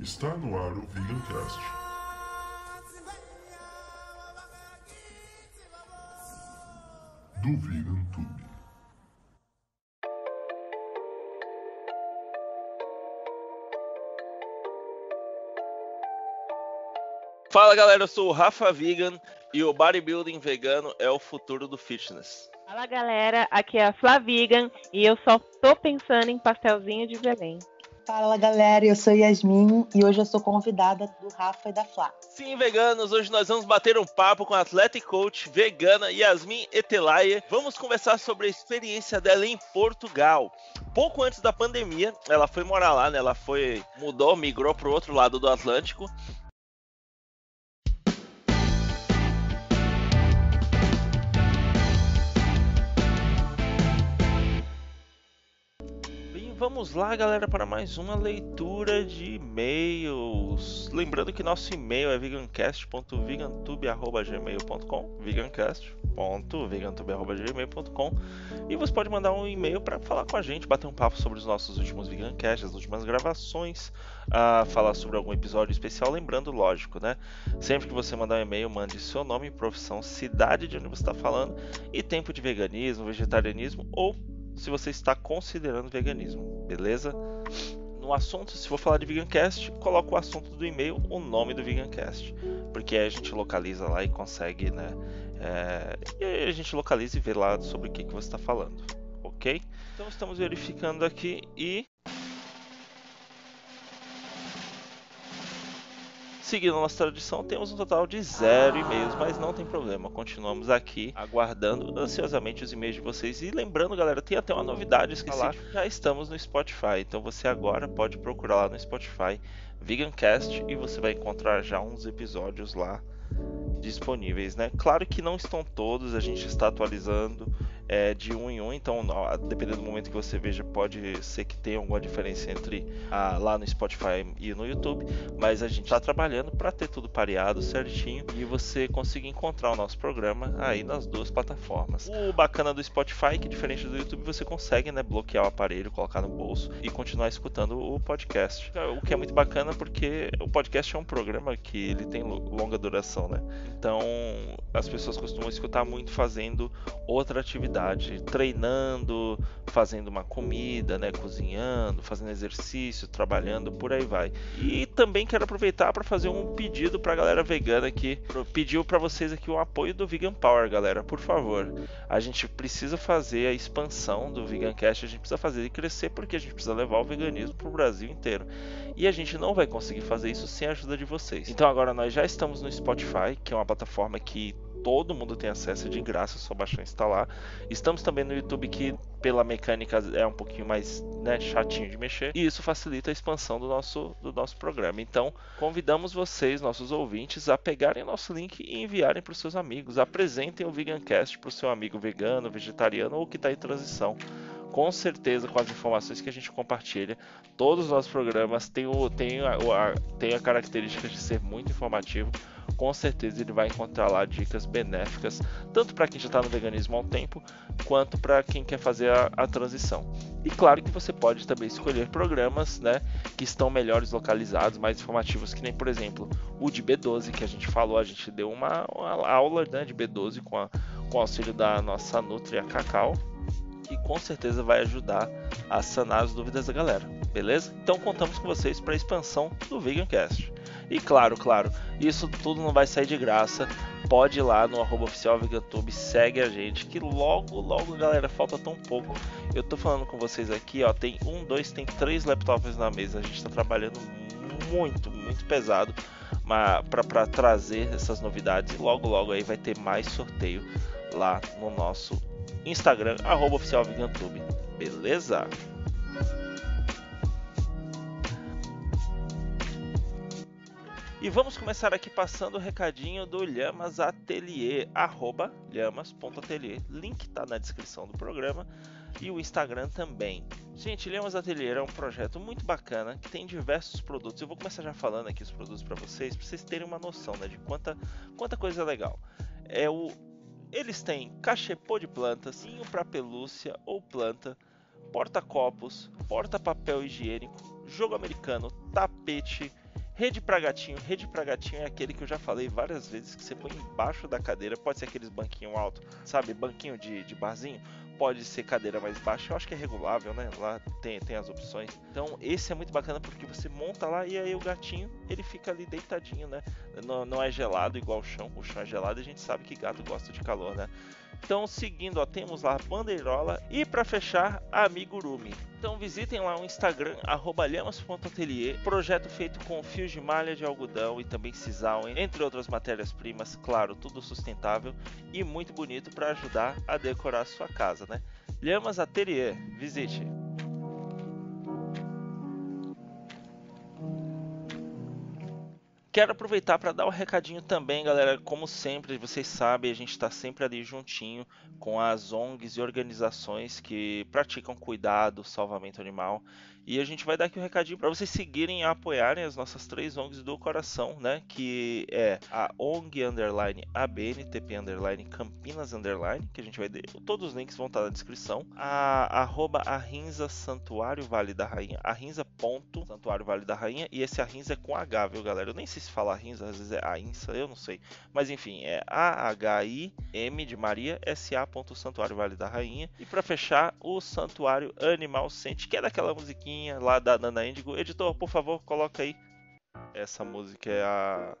Está no ar o Vegancast. Do Vegan Tube. Fala galera, eu sou o Rafa Vegan e o bodybuilding vegano é o futuro do fitness. Fala galera, aqui é a Flavigan e eu só tô pensando em pastelzinho de Belém. Fala galera, eu sou Yasmin e hoje eu sou convidada do Rafa e da Flá. Sim, veganos, hoje nós vamos bater um papo com a atleta coach vegana Yasmin Etelaye. Vamos conversar sobre a experiência dela em Portugal. Pouco antes da pandemia, ela foi morar lá, né? Ela foi, mudou, migrou para o outro lado do Atlântico vamos lá, galera, para mais uma leitura de e-mails. Lembrando que nosso e-mail é vegancast.vegantube.gmail.com vegancast.vegantube.gmail.com e você pode mandar um e-mail para falar com a gente, bater um papo sobre os nossos últimos Vegancasts, as últimas gravações, uh, falar sobre algum episódio especial. Lembrando, lógico, né? Sempre que você mandar um e-mail, mande seu nome, profissão, cidade de onde você está falando e tempo de veganismo, vegetarianismo ou se você está considerando veganismo, beleza? No assunto, se for falar de Vegancast, coloca o assunto do e-mail, o nome do Vegancast, porque aí a gente localiza lá e consegue, né? É, e aí a gente localiza e vê lá sobre o que, que você está falando, ok? Então estamos verificando aqui e Seguindo a nossa tradição, temos um total de zero e-mails, mas não tem problema. Continuamos aqui aguardando ansiosamente os e-mails de vocês. E lembrando, galera, tem até uma novidade, esqueci. Já estamos no Spotify, então você agora pode procurar lá no Spotify Vegancast e você vai encontrar já uns episódios lá disponíveis, né? Claro que não estão todos, a gente está atualizando é, de um em um, então dependendo do momento que você veja, pode ser que tenha alguma diferença entre a, lá no Spotify e no YouTube, mas a gente está trabalhando para ter tudo pareado certinho e você conseguir encontrar o nosso programa aí nas duas plataformas. O bacana do Spotify é que diferente do YouTube você consegue né, bloquear o aparelho, colocar no bolso e continuar escutando o podcast. O que é muito bacana porque o podcast é um programa que ele tem longa duração, né? Então as pessoas costumam escutar muito fazendo outra atividade atividade, treinando, fazendo uma comida, né, cozinhando, fazendo exercício, trabalhando, por aí vai. E também quero aproveitar para fazer um pedido para a galera vegana que pediu para vocês aqui o apoio do Vegan Power, galera, por favor. A gente precisa fazer a expansão do Vegan Cash, a gente precisa fazer ele crescer porque a gente precisa levar o veganismo para o Brasil inteiro. E a gente não vai conseguir fazer isso sem a ajuda de vocês. Então agora nós já estamos no Spotify, que é uma plataforma que todo mundo tem acesso é de graça, é só baixar e instalar. Estamos também no YouTube que pela mecânica é um pouquinho mais né, chatinho de mexer e isso facilita a expansão do nosso, do nosso programa. Então convidamos vocês, nossos ouvintes, a pegarem nosso link e enviarem para os seus amigos. Apresentem o Vegancast para o seu amigo vegano, vegetariano ou que está em transição com certeza com as informações que a gente compartilha. Todos os nossos programas têm, o, têm, a, a, têm a característica de ser muito informativo com certeza ele vai encontrar lá dicas benéficas, tanto para quem já está no veganismo há um tempo, quanto para quem quer fazer a, a, transição. E claro que você pode também escolher programas né, que estão melhores localizados, mais informativos, que nem, por exemplo, o de B12 que a gente falou, a gente deu uma, uma aula né, de B12 com, a, com o auxílio da nossa Nutria Cacau, que com certeza vai ajudar a sanar as dúvidas da galera, beleza? Então contamos com vocês para a expansão do Vegancast. E claro, claro, isso tudo não vai sair de graça. Pode ir lá no arroba oficial Vegantube, segue a gente, que logo, logo, galera, falta tão pouco. Eu tô falando com vocês aqui, ó, tem um, dois, tem três laptops na mesa. A gente tá trabalhando muito, muito pesado para trazer essas novidades. E logo, logo aí vai ter mais sorteio lá no nosso Instagram, arroba oficial. Beleza? E vamos começar aqui passando o recadinho do Lhamas Atelier, arroba lhamas.atelier. Link tá na descrição do programa e o Instagram também. Gente, Lhamas Atelier é um projeto muito bacana que tem diversos produtos. Eu vou começar já falando aqui os produtos para vocês, para vocês terem uma noção né, de quanta, quanta coisa legal. É o, eles têm cachepô de plantas, cinho para pelúcia ou planta, porta-copos, porta-papel higiênico, jogo americano, tapete, Rede para gatinho, rede para gatinho é aquele que eu já falei várias vezes que você põe embaixo da cadeira, pode ser aqueles banquinho alto, sabe, banquinho de, de barzinho, pode ser cadeira mais baixa, eu acho que é regulável, né? Lá tem, tem as opções. Então esse é muito bacana porque você monta lá e aí o gatinho ele fica ali deitadinho, né? Não, não é gelado igual o chão, o chão é gelado e a gente sabe que gato gosta de calor, né? Então, seguindo, ó, temos lá bandeirola e para fechar, amigurumi. Então, visitem lá o Instagram @lhamas.atelier, projeto feito com fios de malha de algodão e também sisal, entre outras matérias-primas, claro, tudo sustentável e muito bonito para ajudar a decorar a sua casa, né? Lhamas Atelier, visite. Quero aproveitar para dar um recadinho também, galera. Como sempre, vocês sabem, a gente está sempre ali juntinho com as ONGs e organizações que praticam cuidado, salvamento animal. E a gente vai dar aqui um recadinho para vocês seguirem e apoiarem as nossas três ONGs do coração, né? Que é a ONG Underline ABNTP Underline Campinas Underline, que a gente vai. Todos os links vão estar na descrição. A arroba Arrinza Santuário Vale da Rainha, Arrinza ponto Santuário Vale da Rainha. E esse Arrinza é com H, viu, galera? Eu nem sei se fala Arrinza, às vezes é Ainsa, eu não sei. Mas enfim, é A-H-I-M de Maria, S-A ponto Santuário Vale da Rainha. E para fechar, o Santuário Animal Sente, que é daquela musiquinha lá da Nana Indigo. Editor, por favor, coloca aí. Essa música é a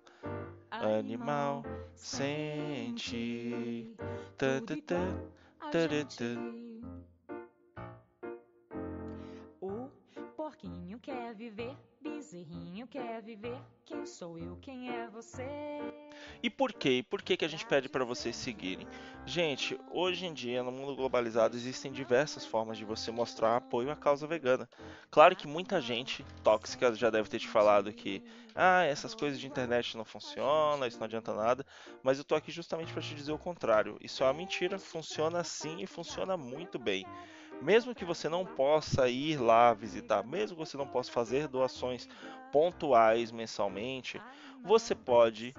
Animal Sente. O porquinho quer viver bezerrinho quer viver. Quem sou eu? Quem é você? E por quê? Por que, que a gente pede para vocês seguirem? Gente, hoje em dia, no mundo globalizado, existem diversas formas de você mostrar apoio à causa vegana. Claro que muita gente tóxica já deve ter te falado que ah, essas coisas de internet não funcionam, isso não adianta nada, mas eu tô aqui justamente para te dizer o contrário. Isso é uma mentira, funciona sim e funciona muito bem. Mesmo que você não possa ir lá visitar, mesmo que você não possa fazer doações pontuais mensalmente, você pode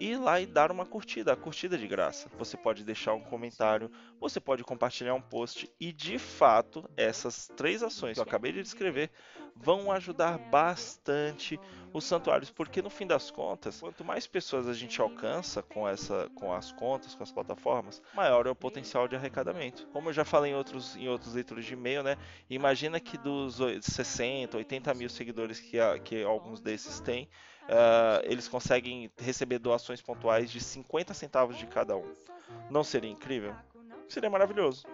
ir lá e dar uma curtida, a curtida de graça. Você pode deixar um comentário, você pode compartilhar um post e de fato essas três ações que eu acabei de descrever vão ajudar bastante os santuários, porque no fim das contas, quanto mais pessoas a gente alcança com essa, com as contas, com as plataformas, maior é o potencial de arrecadamento. Como eu já falei em outros, em outros leitores de e-mail, né? Imagina que dos 60, 80 mil seguidores que, que alguns desses têm, uh, eles conseguem receber doações pontuais de 50 centavos de cada um. Não seria incrível? Seria maravilhoso.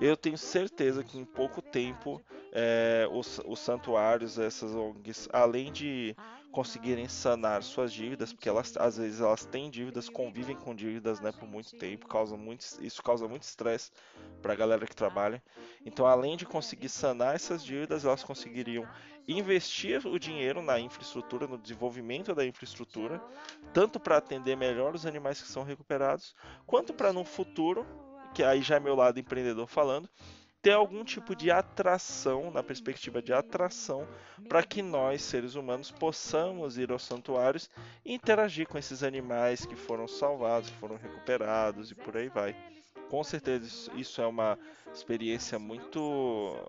Eu tenho certeza que em pouco tempo é, os, os santuários, essas ONGs, além de conseguirem sanar suas dívidas, porque elas às vezes elas têm dívidas, convivem com dívidas, né, por muito tempo, causa muito, isso causa muito estresse para a galera que trabalha. Então, além de conseguir sanar essas dívidas, elas conseguiriam investir o dinheiro na infraestrutura, no desenvolvimento da infraestrutura, tanto para atender melhor os animais que são recuperados, quanto para no futuro, que aí já é meu lado empreendedor falando, ter algum tipo de atração, na perspectiva de atração, para que nós, seres humanos, possamos ir aos santuários e interagir com esses animais que foram salvados, que foram recuperados e por aí vai com certeza isso é uma experiência muito,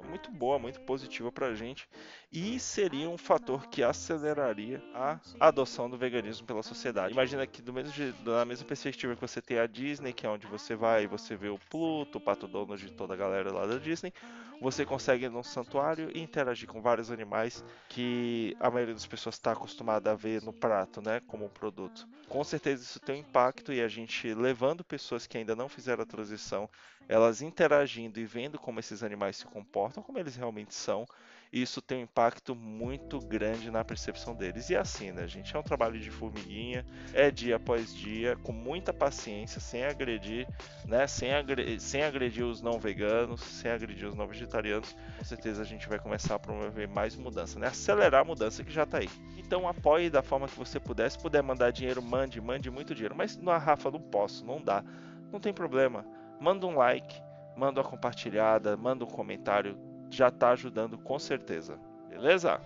muito boa, muito positiva para a gente e seria um fator que aceleraria a adoção do veganismo pela sociedade. Imagina que do mesmo, da mesma perspectiva que você tem a Disney, que é onde você vai e você vê o Pluto, o Pato Donald de toda a galera lá da Disney, você consegue ir num santuário e interagir com vários animais que a maioria das pessoas está acostumada a ver no prato, né, como produto. Com certeza isso tem um impacto e a gente levando pessoas que ainda não fizeram a transição, elas interagindo e vendo como esses animais se comportam, como eles realmente são, isso tem um impacto muito grande na percepção deles. E assim, né, gente? É um trabalho de formiguinha, é dia após dia, com muita paciência, sem agredir, né? Sem, agredir, sem agredir os não veganos, sem agredir os não vegetarianos. Com certeza a gente vai começar a promover mais mudança, né? Acelerar a mudança que já está aí. Então apoie da forma que você puder. Se puder mandar dinheiro, mande, mande muito dinheiro. Mas na Rafa não posso, não dá. Não tem problema. Manda um like, manda uma compartilhada, manda um comentário já está ajudando com certeza. Beleza?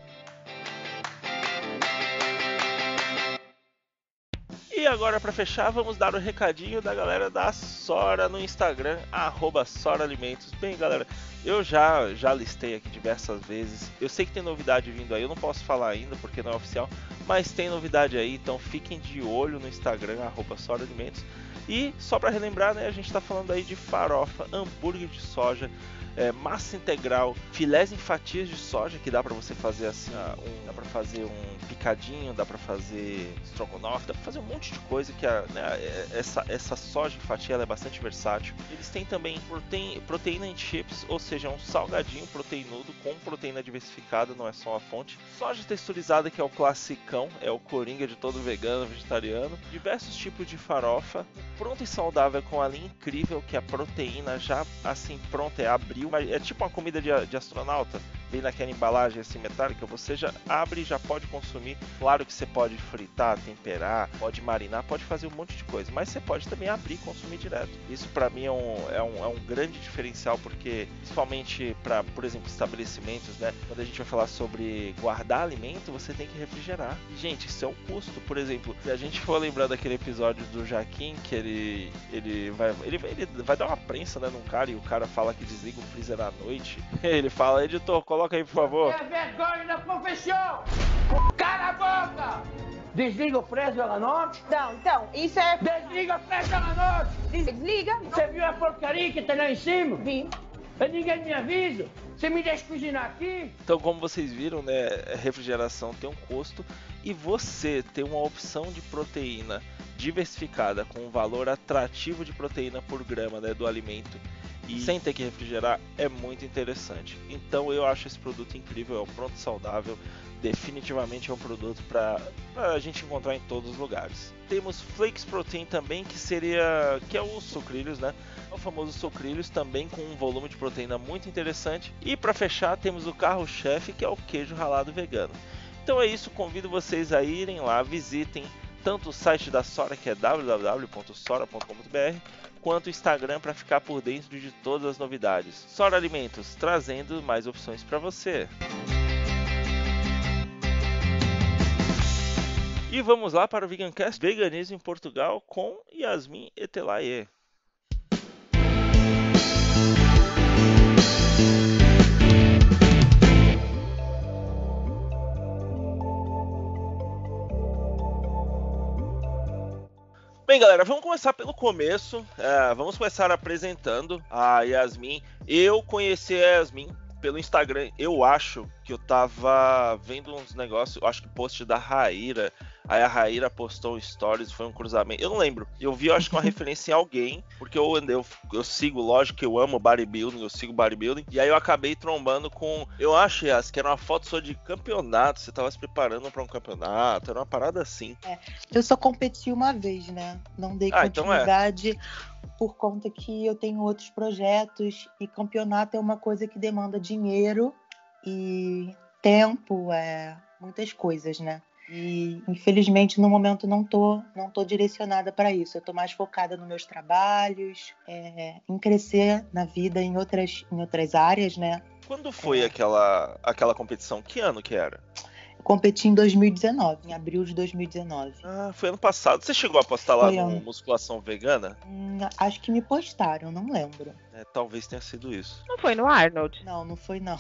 E agora para fechar, vamos dar o recadinho da galera da Sora no Instagram, arroba Sora Alimentos. Bem, galera, eu já, já listei aqui diversas vezes. Eu sei que tem novidade vindo aí, eu não posso falar ainda porque não é oficial, mas tem novidade aí, então fiquem de olho no Instagram, arroba Alimentos. E só para relembrar, né, a gente está falando aí de farofa, hambúrguer de soja, é, massa integral, filés em fatias de soja que dá para você fazer assim, um, dá para fazer um picadinho, dá para fazer estrogonofe, dá para fazer um monte de coisa que a, né, é, essa, essa soja em fatia é bastante versátil. Eles têm também proteína, proteína em chips, ou seja, um salgadinho proteinudo com proteína diversificada, não é só a fonte. Soja texturizada que é o é o coringa de todo vegano, vegetariano. Diversos tipos de farofa, pronto e saudável com a linha incrível que a proteína já assim pronta é abrir mas é tipo uma comida de, de astronauta vem naquela embalagem assim metálica, você já abre e já pode consumir. Claro que você pode fritar, temperar, pode marinar, pode fazer um monte de coisa, mas você pode também abrir e consumir direto. Isso para mim é um, é, um, é um grande diferencial, porque principalmente para, por exemplo, estabelecimentos, né? Quando a gente vai falar sobre guardar alimento, você tem que refrigerar. E, gente, isso é um custo. Por exemplo, se a gente for lembrar daquele episódio do Jaquim, que ele, ele, vai, ele, ele vai dar uma prensa né, num cara e o cara fala que desliga o freezer à noite. Ele fala, editor, coloca Coloca aí, por favor. É vergonha da profissão! Cala a boca! Desliga o freezer à noite? Não, então, isso é. Desliga o freezer à noite! Desliga? Você viu a porcaria que tá lá em cima? Vi. Ninguém me avisa. Você me deixa cozinhar aqui? Então, como vocês viram, né, refrigeração tem um custo e você ter uma opção de proteína diversificada com um valor atrativo de proteína por grama né, do alimento sem ter que refrigerar é muito interessante. Então eu acho esse produto incrível, é o pronto saudável, definitivamente é um produto para a gente encontrar em todos os lugares. Temos Flakes Protein também, que seria que é o sucrilhos, né? É o famoso sucrilhos também com um volume de proteína muito interessante. E para fechar, temos o carro-chefe, que é o queijo ralado vegano. Então é isso, convido vocês a irem lá, visitem tanto o site da Sora, que é www.sora.com.br, quanto o Instagram para ficar por dentro de todas as novidades. Sora Alimentos, trazendo mais opções para você. E vamos lá para o Vegancast Veganismo em Portugal com Yasmin Etelaye. Bem, galera, vamos começar pelo começo. É, vamos começar apresentando a Yasmin. Eu conheci a Yasmin pelo Instagram. Eu acho que eu tava vendo uns negócios, acho que post da Raíra Aí a Raíra postou um stories, foi um cruzamento. Eu não lembro. Eu vi, eu acho que uma referência em alguém, porque eu, eu, eu sigo, lógico que eu amo bodybuilding, eu sigo bodybuilding. E aí eu acabei trombando com. Eu acho, Yas, que era uma foto sua de campeonato. Você tava se preparando para um campeonato, era uma parada assim. É, eu só competi uma vez, né? Não dei Ah, então é. continuidade por conta que eu tenho outros projetos e campeonato é uma coisa que demanda dinheiro e tempo, é muitas coisas, né? E infelizmente no momento não tô não tô direcionada para isso. Eu tô mais focada nos meus trabalhos, é, em crescer na vida em outras em outras áreas, né? Quando foi aquela aquela competição? Que ano que era? Eu competi em 2019, em abril de 2019. Ah, foi ano passado. Você chegou a postar lá Foi no ano. Musculação Vegana? Hum, acho que me postaram, não lembro. É, talvez tenha sido isso. Não foi no Arnold? Não, não foi não.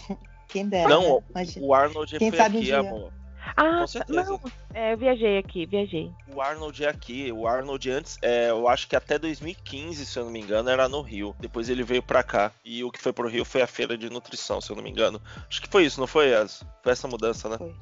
Quem dera. Não? Mas O Arnold Quem foi sabe um aqui, dia. amor. Ah, Com certeza. não. É, eu viajei aqui, viajei. O Arnold é aqui. O Arnold antes, é, eu acho que até 2015, se eu não me engano, era no Rio. Depois ele veio pra cá. E o que foi pro Rio foi a feira de nutrição, se eu não me engano. Acho que foi isso, não foi, Yas? Foi essa mudança, né? foi.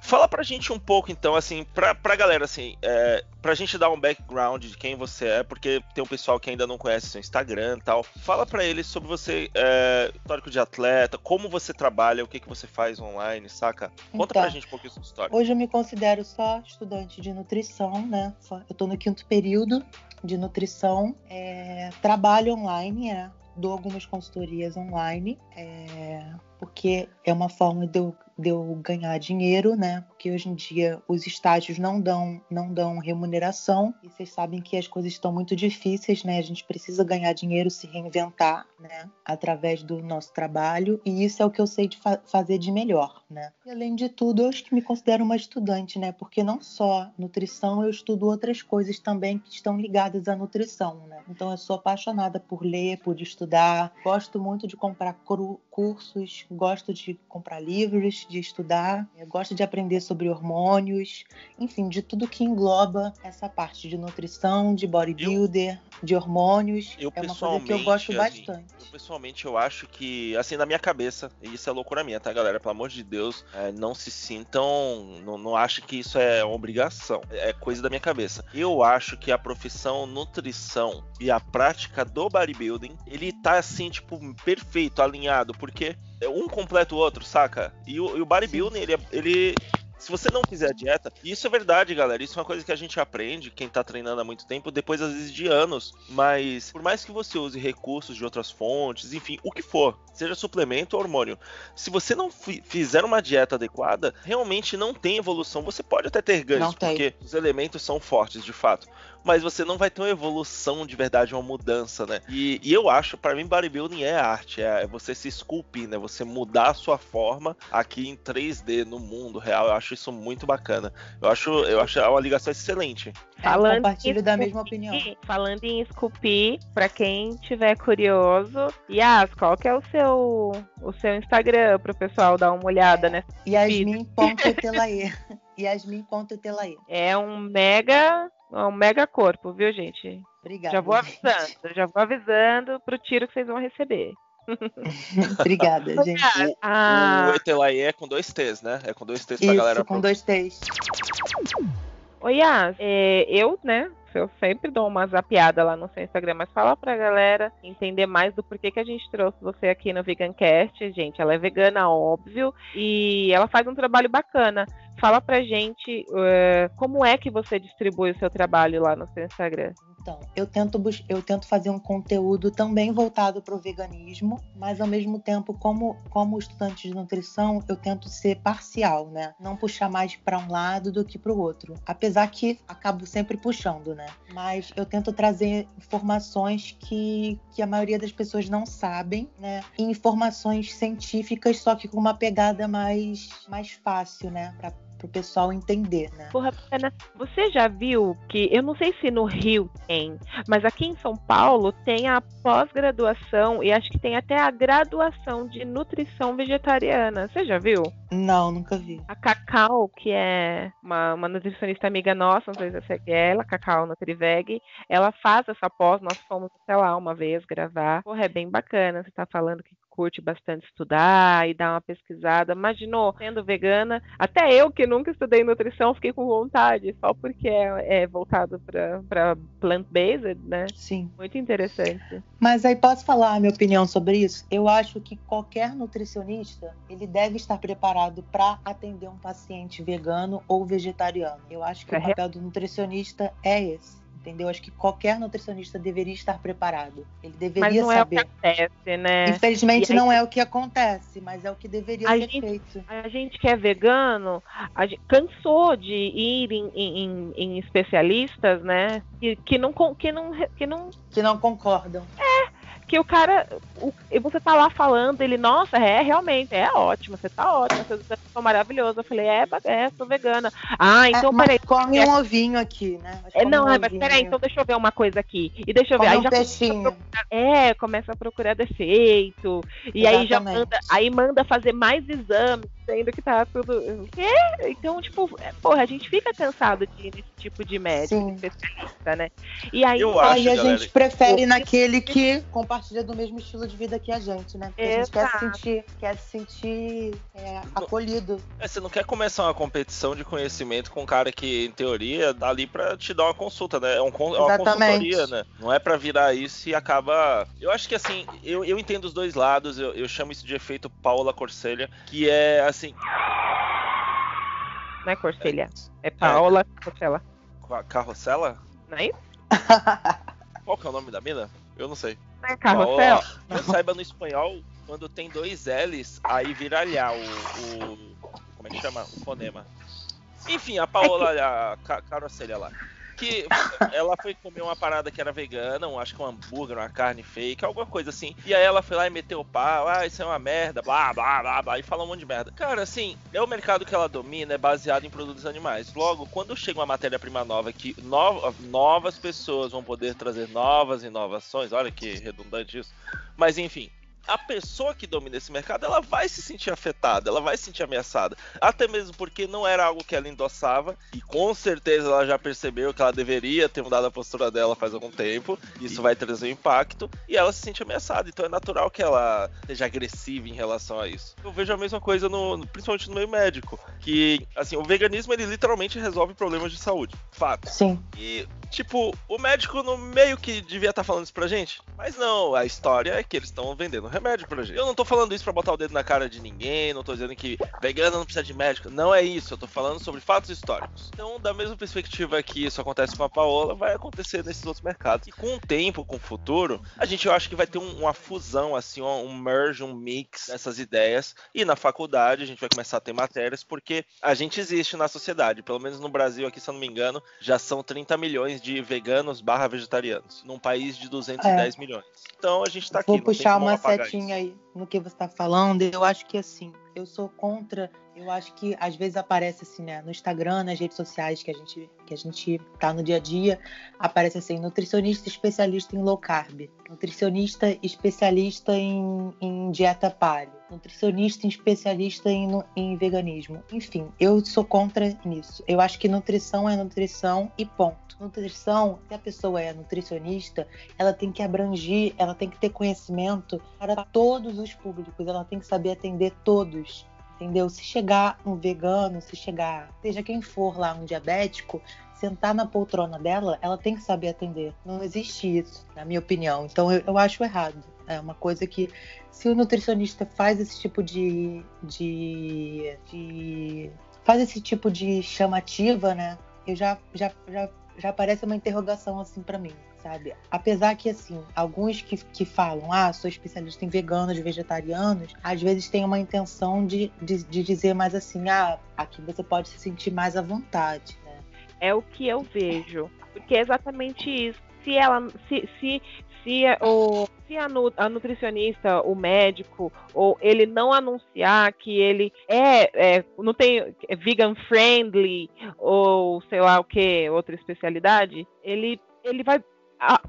Fala pra gente um pouco, então, assim, pra, pra galera, assim, é, pra gente dar um background de quem você é, porque tem um pessoal que ainda não conhece seu Instagram e tal. Fala pra eles sobre você, é, histórico de atleta, como você trabalha, o que, que você faz online, saca? Conta Então, pra gente um pouquinho sua história. Hoje eu me considero só estudante de nutrição, né? Eu tô no quinto período de nutrição. É, trabalho online, é, dou algumas consultorias online. é, porque é uma forma de eu, de eu ganhar dinheiro, né? Porque hoje em dia os estágios não dão, não dão remuneração e vocês sabem que as coisas estão muito difíceis, né? A gente precisa ganhar dinheiro, se reinventar, né? Através do nosso trabalho e isso é o que eu sei de fa fazer de melhor, né? E além de tudo, eu acho que me considero uma estudante, né? Porque não só nutrição, eu estudo outras coisas também que estão ligadas à nutrição, né? Então eu sou apaixonada por ler, por estudar, gosto muito de comprar cursos, gosto de comprar livros, de estudar, gosto de aprender sobre hormônios, enfim, de tudo que engloba essa parte de nutrição, de bodybuilder, eu, de hormônios. Eu, é uma coisa que eu gosto assim, bastante. Eu, pessoalmente, eu acho que, assim, na minha cabeça, e isso é loucura minha, tá, galera? Pelo amor de Deus, é, não se sintam, não, não achem que isso é obrigação, é coisa da minha cabeça. Eu acho que a profissão nutrição e a prática do bodybuilding, ele tá assim, tipo, perfeito, alinhado, porque um completa o outro, saca? E o, e o bodybuilding, ele, é, ele se você não fizer a dieta, isso é verdade, galera. Isso é uma coisa que a gente aprende, quem tá treinando há muito tempo, depois às vezes de anos. Mas por mais que você use recursos de outras fontes, enfim, o que for, seja suplemento ou hormônio, se você não fizer uma dieta adequada, realmente não tem evolução. Você pode até ter ganhos, porque os elementos são fortes, de fato mas você não vai ter uma evolução de verdade, uma mudança, né? E, e eu acho, para mim, bodybuilding é arte, é você se esculpir, né? Você mudar a sua forma aqui em 3D no mundo real. Eu acho isso muito bacana. Eu acho, eu acho uma ligação excelente. Falando eu compartilho da mesma opinião. Falando em esculpir, para quem tiver curioso, Yas, qual que é o seu o seu Instagram pro pessoal dar uma olhada, né? Yasmin.telaê. Yasmin.telaê. É um mega é um mega corpo, viu, gente? Obrigada. Já vou avisando, gente. já vou avisando pro tiro que vocês vão receber. Obrigada, gente. O, ah. o é com dois T's, né? É com dois T's pra Isso, galera. com dois T's. Oi, Yas, é, eu, né, eu sempre dou uma zapiada lá no seu Instagram, mas fala pra galera entender mais do porquê que a gente trouxe você aqui no Vegancast. Gente, ela é vegana, óbvio, e ela faz um trabalho bacana. Fala pra gente uh, como é que você distribui o seu trabalho lá no seu Instagram. Então, eu tento, eu tento fazer um conteúdo também voltado para o veganismo, mas ao mesmo tempo, como, como estudante de nutrição, eu tento ser parcial, né? Não puxar mais para um lado do que para o outro. Apesar que acabo sempre puxando, né? Mas eu tento trazer informações que, que a maioria das pessoas não sabem, né? E informações científicas, só que com uma pegada mais, mais fácil, né? Pra pro pessoal entender, né? Porra, Ana, você já viu que, eu não sei se no Rio tem, mas aqui em São Paulo tem a pós-graduação e acho que tem até a graduação de nutrição vegetariana. Você já viu? Não, nunca vi. A Cacau, que é uma, uma nutricionista amiga nossa, não sei se segue ela, Cacau Nutriveg, ela faz essa pós, nós fomos até lá uma vez gravar. Porra, é bem bacana, você tá falando que curte bastante estudar e dar uma pesquisada. Imaginou, sendo vegana, até eu que nunca estudei nutrição, fiquei com vontade, só porque é, é voltado para plant-based, né? Sim. Muito interessante. Mas aí posso falar a minha opinião sobre isso? Eu acho que qualquer nutricionista, ele deve estar preparado para atender um paciente vegano ou vegetariano. Eu acho que é o papel do nutricionista é esse entendeu? Acho que qualquer nutricionista deveria estar preparado. Ele deveria mas não saber. É o que acontece, né? Infelizmente aí... não é o que acontece, mas é o que deveria a ser gente, feito. A gente que é vegano, gente, cansou de ir em, em, em especialistas, né? Que, que, não, que, não, que não. Que não concordam. É, que o cara, o, você tá lá falando, ele, nossa, é, realmente, é ótimo, você tá ótimo, você tá maravilhoso. Eu falei, é, é, sou vegana. Ah, então, é, peraí. Come é, um ovinho aqui, né? É, não, um é, mas peraí, então deixa eu ver uma coisa aqui. E deixa eu ver. Come aí um já peixinho. é, começa a procurar defeito. E Exatamente. aí já manda, aí manda fazer mais exames dizendo que tá tudo. Quê? Então, tipo, é, porra, a gente fica cansado de ir nesse tipo de médico, especialista, né? E aí, eu aí acho, a gente prefere eu... naquele que compartilha do mesmo estilo de vida que a gente, né? Porque Exato. a gente quer se sentir, quer se sentir é, acolhido. É, você não quer começar uma competição de conhecimento com um cara que, em teoria, tá ali pra te dar uma consulta, né? É, um, é uma consultoria, né? Não é pra virar isso e acaba. Eu acho que assim, eu, eu entendo os dois lados, eu, eu chamo isso de efeito Paula Corselha, que é assim. Não é Corselha, é Paola é. Carrossela. Carrossela? Não é isso? Qual que é o nome da mina? Eu não sei. Não é Carrossela? Paola, eu saiba no espanhol, quando tem dois L's, aí vira Lhá o, o. Como é que chama? O fonema. Enfim, a Paola, a ca- carocelha lá. Que ela foi comer uma parada que era vegana, um, acho que um hambúrguer, uma carne fake, alguma coisa assim. E aí ela foi lá e meteu o pau, ah, isso é uma merda, blá, blá, blá, blá, e falou um monte de merda. Cara, assim, é o mercado que ela domina, é baseado em produtos animais. Logo, quando chega uma matéria-prima nova que no- novas pessoas vão poder trazer novas inovações, olha que redundante isso. Mas enfim, a pessoa que domina esse mercado, ela vai se sentir afetada, ela vai se sentir ameaçada. Até mesmo porque não era algo que ela endossava, e com certeza ela já percebeu que ela deveria ter mudado a postura dela faz algum tempo. Isso vai trazer um impacto, e ela se sente ameaçada. Então é natural que ela seja agressiva em relação a isso. Eu vejo a mesma coisa, no, principalmente no meio médico, que assim, o veganismo ele literalmente resolve problemas de saúde. Fato. Sim. E, tipo, o médico no meio que devia estar falando isso pra gente. Mas não, a história é que eles estão vendendo remédio pra gente. Eu não tô falando isso pra botar o dedo na cara de ninguém, não tô dizendo que vegano não precisa de médico. Não é isso, eu tô falando sobre fatos históricos. Então, da mesma perspectiva que isso acontece com a Paola, vai acontecer nesses outros mercados. E com o tempo, com o futuro, a gente eu acho que vai ter um- uma fusão, assim, um, merge, um mix dessas ideias. E na faculdade a gente vai começar a ter matérias, porque a gente existe na sociedade. Pelo menos no Brasil, aqui, se eu não me engano, já são 30 milhões de veganos barra vegetarianos. Num país de 210 milhões. Então a gente tá aqui. Vou não tem puxar como uma isso. aí no que você está falando. Eu acho que assim, eu sou contra. Eu acho que às vezes aparece assim, né, no Instagram, nas redes sociais que a gente que a gente tá no dia a dia, aparece assim, nutricionista especialista em low carb, nutricionista especialista em, em dieta paleo, nutricionista especialista em, em veganismo. Enfim, eu sou contra nisso. Eu acho que nutrição é nutrição e ponto. Nutrição, se a pessoa é nutricionista, ela tem que abranger, ela tem que ter conhecimento para todos os públicos, ela tem que saber atender todos. Entendeu? Se chegar um vegano, se chegar, seja quem for lá, um diabético, sentar na poltrona dela, ela tem que saber atender. Não existe isso, na minha opinião. Então eu, eu acho errado. É uma coisa que, se o nutricionista faz esse tipo de, de, de faz esse tipo de chamativa, né? Eu já, já, já, já parece uma interrogação assim para mim, sabe? Apesar que assim, alguns que, que falam, ah, sou especialista em veganos, vegetarianos, às vezes tem uma intenção de, de, de dizer mais assim, ah, aqui você pode se sentir mais à vontade, né? É o que eu vejo. Porque é exatamente isso. Se ela. Se, se, se, é o, se a, nu- a nutricionista, o médico, ou ele não anunciar que ele é, é não tem é vegan friendly, ou sei lá o que, outra especialidade, ele, ele vai.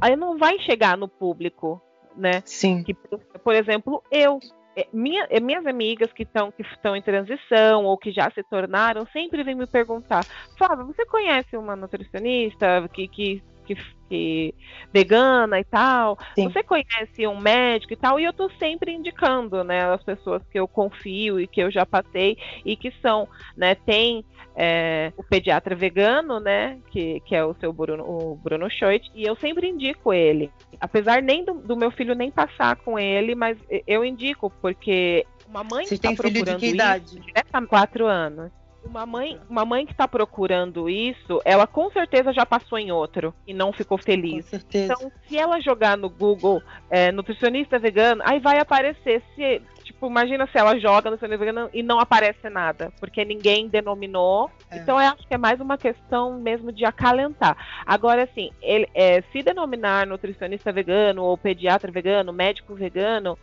Aí não vai chegar no público, né? Sim. que, por exemplo, eu, eh, minha, eh, minhas amigas que estão que estão em transição ou que já se tornaram sempre vêm me perguntar, Flávia, você conhece uma nutricionista que, que, que, que vegana e tal? Sim. Você conhece um médico e tal? E eu tô sempre indicando, né, as pessoas que eu confio e que eu já passei e que são, né, tem é, o pediatra vegano, né, que, que é o seu Bruno, o Bruno Schoit, e eu sempre indico ele. Apesar nem do, do meu filho nem passar com ele, mas eu indico, porque uma mãe Vocês que têm está filho de procurando que isso, idade? diretamente quatro anos. Uma mãe, uma mãe que está procurando isso, ela com certeza já passou em outro e não ficou Com feliz. certeza. Então, se ela jogar no Google é, nutricionista vegano, aí vai aparecer. Se, tipo, imagina se ela joga nutricionista vegano e não aparece nada, porque ninguém denominou. É. Então, eu acho que é mais uma questão mesmo de acalentar. Agora, assim, ele, é, se denominar nutricionista vegano ou pediatra vegano, médico vegano,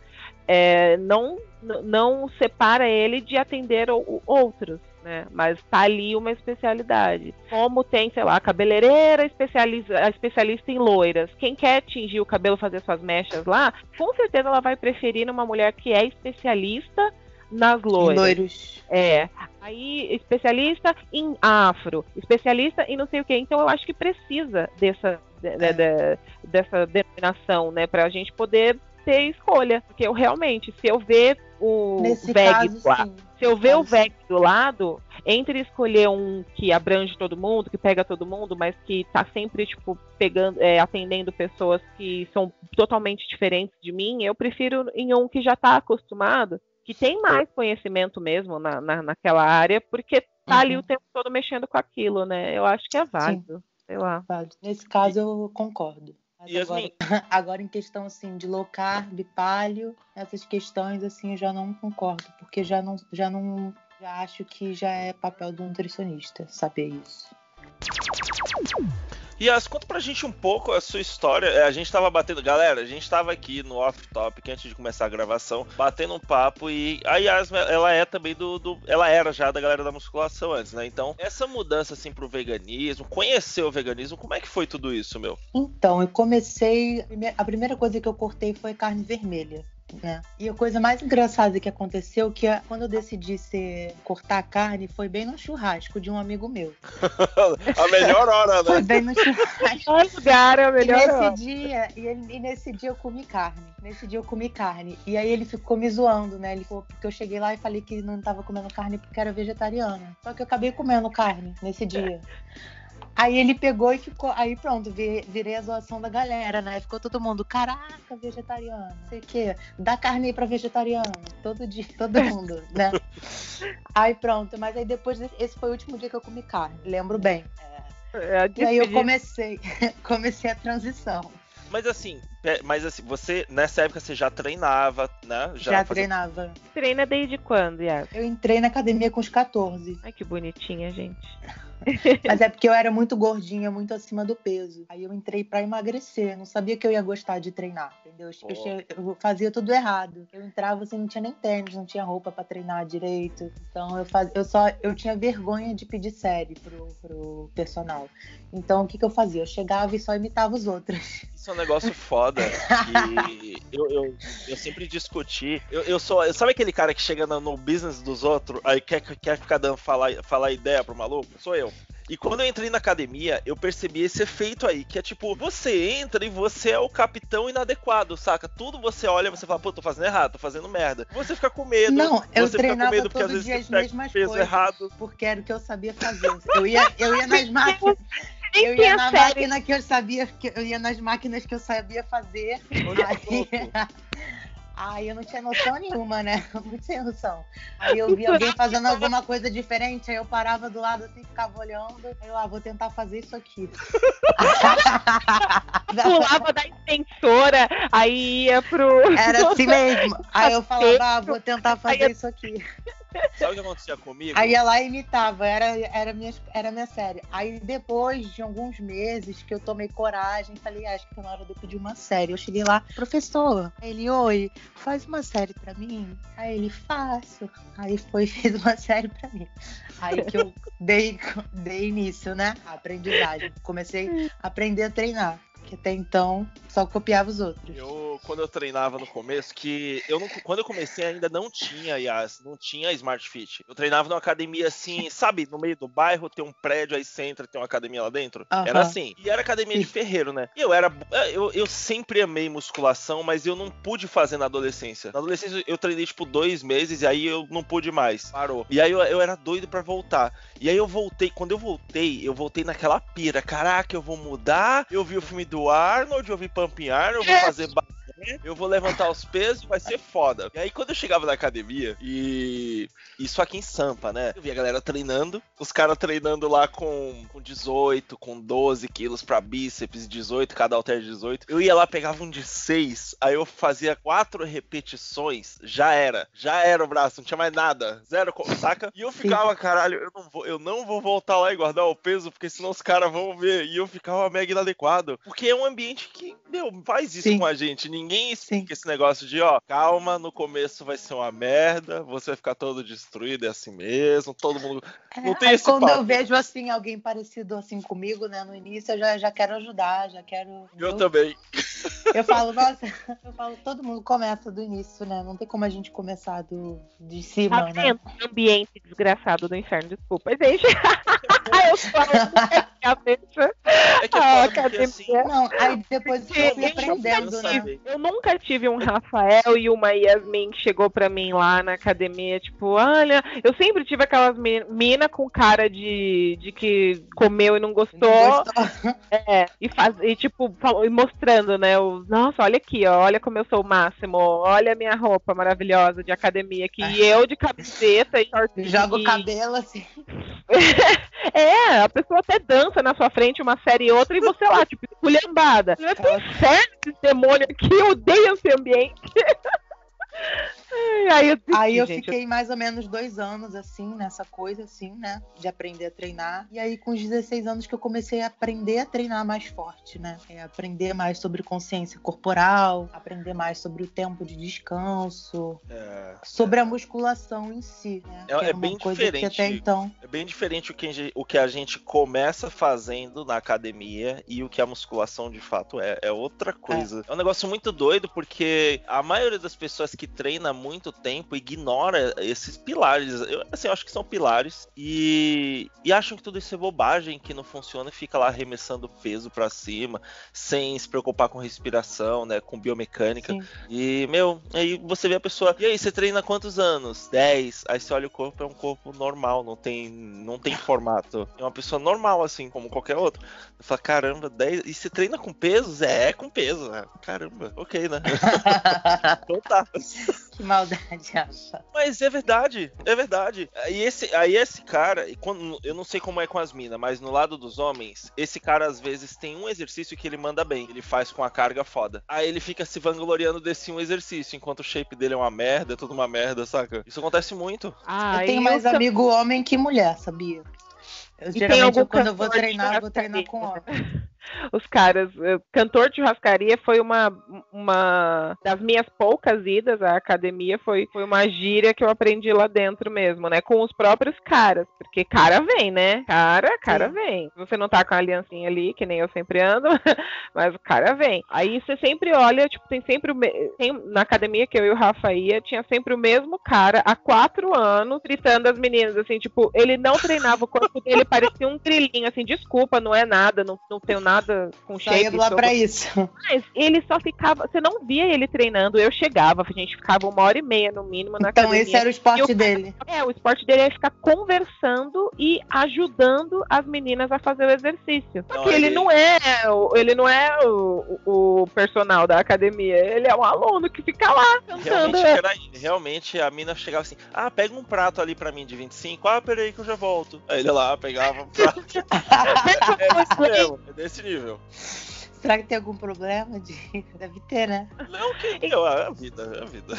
é, não, não separa ele de atender o- o- outros. Né? Mas tá ali uma especialidade. Como tem, sei lá, a cabeleireira especializa, especialista em loiras. Quem quer tingir o cabelo, fazer suas mechas lá, com certeza ela vai preferir uma mulher que é especialista nas loiras. Loiros. É. Aí, especialista em afro, especialista em não sei o quê. Então, eu acho que precisa dessa, de- de- de- dessa denominação, né? Pra gente poder ter escolha. Porque eu realmente, se eu ver o Nesse VEG caso, lá, sim. se eu ver o VEG do lado, entre escolher um que abrange todo mundo, que pega todo mundo, mas que tá sempre, tipo, pegando, é, atendendo pessoas que são totalmente diferentes de mim, eu prefiro em um que já tá acostumado, que tem mais conhecimento mesmo na, na, naquela área, porque tá ali Uhum. o tempo todo mexendo com aquilo, né? Eu acho que é válido. Sei lá. Válido. Nesse caso, eu concordo. Mas agora, agora em questão assim de low carb, palio, essas questões assim eu já não concordo, porque já não já não já acho que já é papel do nutricionista saber isso. Yas, conta pra gente um pouco a sua história. É, A gente tava batendo. Galera, a gente tava aqui no off-topic antes de começar a gravação, batendo um papo. E a Yas, ela é também do, do- Ela era já da galera da musculação antes, né? Então, essa mudança assim pro veganismo, conhecer o veganismo, como é que foi tudo isso, meu? Então, eu comecei. A primeira coisa que eu cortei foi carne vermelha. Né? E a coisa mais engraçada que aconteceu que é, quando eu decidi ser, cortar a carne foi bem no churrasco de um amigo meu. a melhor hora, Foi né? bem no churrasco. Melhor lugar é o E melhor. nesse hora. dia, e, ele- e nesse dia eu comi carne. Nesse dia eu comi carne. E aí ele ficou me zoando, né? Ele falou, porque eu cheguei lá e falei que não tava comendo carne porque era vegetariana. Só que eu acabei comendo carne nesse dia. Aí ele pegou e ficou. Aí pronto, vi- virei a zoação da galera, né? Ficou todo mundo, caraca, vegetariano, não sei o quê. Dá carne aí pra vegetariano. Todo dia, todo mundo, né? Aí pronto, mas aí depois, esse foi o último dia que eu comi carne. Lembro bem. É, a E aí eu comecei, comecei a transição. Mas assim, pe- mas assim, você nessa época você já treinava, né? Já, fazia- treinava. Treina desde quando, Yas? Eu entrei na academia com os 14. Ai, que bonitinha, gente. Mas é porque eu era muito gordinha, muito acima do peso. Aí eu entrei pra emagrecer. Não sabia que eu ia gostar de treinar, entendeu? Eu, che- eu fazia tudo errado. Eu entrava assim, não tinha nem tênis, não tinha roupa pra treinar direito. Então eu, faz... eu só eu tinha vergonha de pedir série pro, pro personal. Então o que, que eu fazia? Eu chegava e só imitava os outros. Isso é um negócio foda. que eu, eu, eu sempre discuti. Eu, eu sou. Sabe aquele cara que chega no, no business dos outros, aí quer, quer ficar dando falar, falar ideia pro maluco? Sou eu. E quando eu entrei na academia, eu percebi esse efeito aí, que é tipo, você entra e você é o capitão inadequado, saca? Tudo você olha e você fala, pô, tô fazendo errado, tô fazendo merda. Você fica com medo. Não, eu você treinava fica com medo porque às todo vezes dia você as pega mesmas peso coisas. errado. Porque era o que eu sabia fazer. Eu ia, eu ia nas máquinas. Nem Eu tinha ia na série. máquina que eu sabia, que eu ia nas máquinas que eu sabia fazer. Olha Aí, eu não tinha noção nenhuma, né? Muito sem noção. Aí eu via alguém fazendo alguma coisa diferente, aí eu parava do lado assim, ficava olhando. Aí eu, ah, vou tentar fazer isso aqui. Pulava da extensora, aí ia pro. Era assim mesmo. Aí eu falava, ah, vou tentar fazer isso aqui. Sabe o que acontecia comigo? Aí ia lá e imitava, era, era, minha, era minha série. Aí depois de alguns meses que eu tomei coragem, falei, ah, acho que tá na hora de eu pedir uma série. Eu cheguei lá, professor, ele, oi, faz uma série pra mim. Aí ele, faço. Aí foi fez uma série pra mim. Aí que eu dei, dei início, né? A aprendizagem. Comecei a aprender a treinar. Porque até então só copiava os outros. Eu, quando eu treinava no começo, que eu não, quando eu comecei ainda não tinha Yas, não tinha Smart Fit. Eu treinava numa academia assim, sabe, no meio do bairro, tem um prédio, aí você entra, tem uma academia lá dentro. Aham. Era assim. E era academia de ferreiro, né? E eu era. Eu, eu sempre amei musculação, mas eu não pude fazer na adolescência. Na adolescência eu treinei tipo dois meses e aí eu não pude mais. Parou. E aí eu, eu era doido pra voltar. E aí eu voltei. Quando eu voltei, eu voltei naquela pira. Caraca, eu vou mudar. Eu vi o filme do Arnold, eu vi Pumping Iron, eu vou fazer eu vou levantar os pesos, vai ser foda. E aí quando eu chegava na academia, e isso aqui em Sampa, né? Eu via a galera treinando, os caras treinando lá com, com 18, com 12 quilos pra bíceps, 18, cada halter 18. Eu ia lá, pegava um de 6, aí eu fazia quatro repetições, já era. Já era o braço, não tinha mais nada. Zero, saca? E eu ficava, caralho, eu não vou, eu não vou voltar lá e guardar o peso, porque senão os caras vão ver. E eu ficava mega inadequado. Porque é um ambiente que, meu, faz isso Sim. com a gente. Ninguém explica esse negócio de, ó, calma, no começo vai ser uma merda, você vai ficar todo destruído, é assim mesmo, todo mundo. Não tem esse quando papo. eu vejo assim alguém parecido assim comigo, né, no início, eu já, já quero ajudar, já quero. Eu também. Eu falo, nossa, eu falo, todo mundo começa do início, né? Não tem como a gente começar do, de Tá cima, né? vendo? Ambiente desgraçado do inferno, desculpa, gente. eu falo cabeça. É que é Ah, academia. assim. Não, aí depois eu fui aprendendo, né? Eu nunca tive um Rafael e uma Yasmin que chegou pra mim lá na academia, tipo, olha, eu sempre tive aquelas mi- mina com cara de, de que comeu e não gostou, Não gostou. é, e, faz, e tipo, falou- e mostrando, né, o, nossa, olha aqui, ó, olha como eu sou o máximo, olha a minha roupa maravilhosa de academia aqui, e eu de camiseta e short Joga o cabelo assim. é, a pessoa até dança na sua frente uma série e outra e você lá, tipo, esculhambada. Tão sério esse demônio que odeia esse ambiente. Aí eu, Aí eu gente. fiquei mais ou menos dois anos, assim, nessa coisa, assim, né? De aprender a treinar. E aí, com os 16 anos, que eu comecei a aprender a treinar mais forte, né? É, aprender mais sobre consciência corporal, aprender mais sobre o tempo de descanso, É, sobre a musculação em si, né? É- é uma bem coisa que diferente. até então. é bem diferente o que, a gente- o que a gente começa fazendo na academia e o que a musculação de fato é. É outra coisa. É, um negócio muito doido porque a maioria das pessoas que treina há muito tempo ignora esses pilares. Eu, assim, eu acho que são pilares e, e acham que tudo isso é bobagem, que não funciona e fica lá arremessando peso pra cima, sem se preocupar com respiração, né? Com biomecânica. Sim. E, meu, aí você vê a pessoa, e aí, você treina quantos anos? 10. Aí você olha o corpo, é um corpo normal, não tem, não tem formato. É uma pessoa normal, assim, como qualquer outro. Eu falo, caramba, 10. E você treina com pesos? É, é com peso, né? Caramba, ok, né? então tá. que maldade, acha. Mas é verdade, é verdade. E esse, aí esse cara, e quando, eu não sei como é com as minas, mas no lado dos homens, esse cara às vezes tem um exercício que ele manda bem, ele faz com a carga foda. Aí ele fica se vangloriando desse um exercício, enquanto o shape dele é uma merda, é tudo uma merda, saca? Isso acontece muito. Ah, eu tenho e mais eu amigo homem que mulher, sabia? Eu, tem geralmente, algum eu, quando eu vou treinar, eu vou treinar com homem. Os caras, eh, cantor de churrascaria foi uma, uma das minhas poucas idas à academia, foi, foi uma gíria que eu aprendi lá dentro mesmo, né? Com os próprios caras, porque cara vem, né? Cara, cara Sim. vem. Você não tá com a aliancinha ali, que nem eu sempre ando, mas o cara vem. Aí você sempre olha, tipo, tem sempre o me... tem, na academia que eu e o Rafa ia, tinha sempre o mesmo cara há quatro anos gritando as meninas, assim, tipo, ele não treinava o corpo dele, parecia um grilinho, assim, desculpa, não é nada, não, não tenho nada com Só shape. lá pra isso. Mas ele só ficava, você não via ele treinando, eu chegava, a gente ficava uma hora e meia no mínimo na Então, academia. esse era o esporte E o- dele. É, o esporte dele é ficar conversando e ajudando as meninas a fazer o exercício. Só que ele, ele- não é, o- ele não é o, o personal da academia, ele é um aluno que fica lá cantando. Realmente, era, realmente a mina chegava assim: ah, pega um prato ali pra mim de 25, ah, peraí que eu já volto. Aí ele lá pegava um prato. é, desse mesmo, é desse nível. Será que tem algum problema? De... Deve ter, né? Não, que é a vida, é a vida.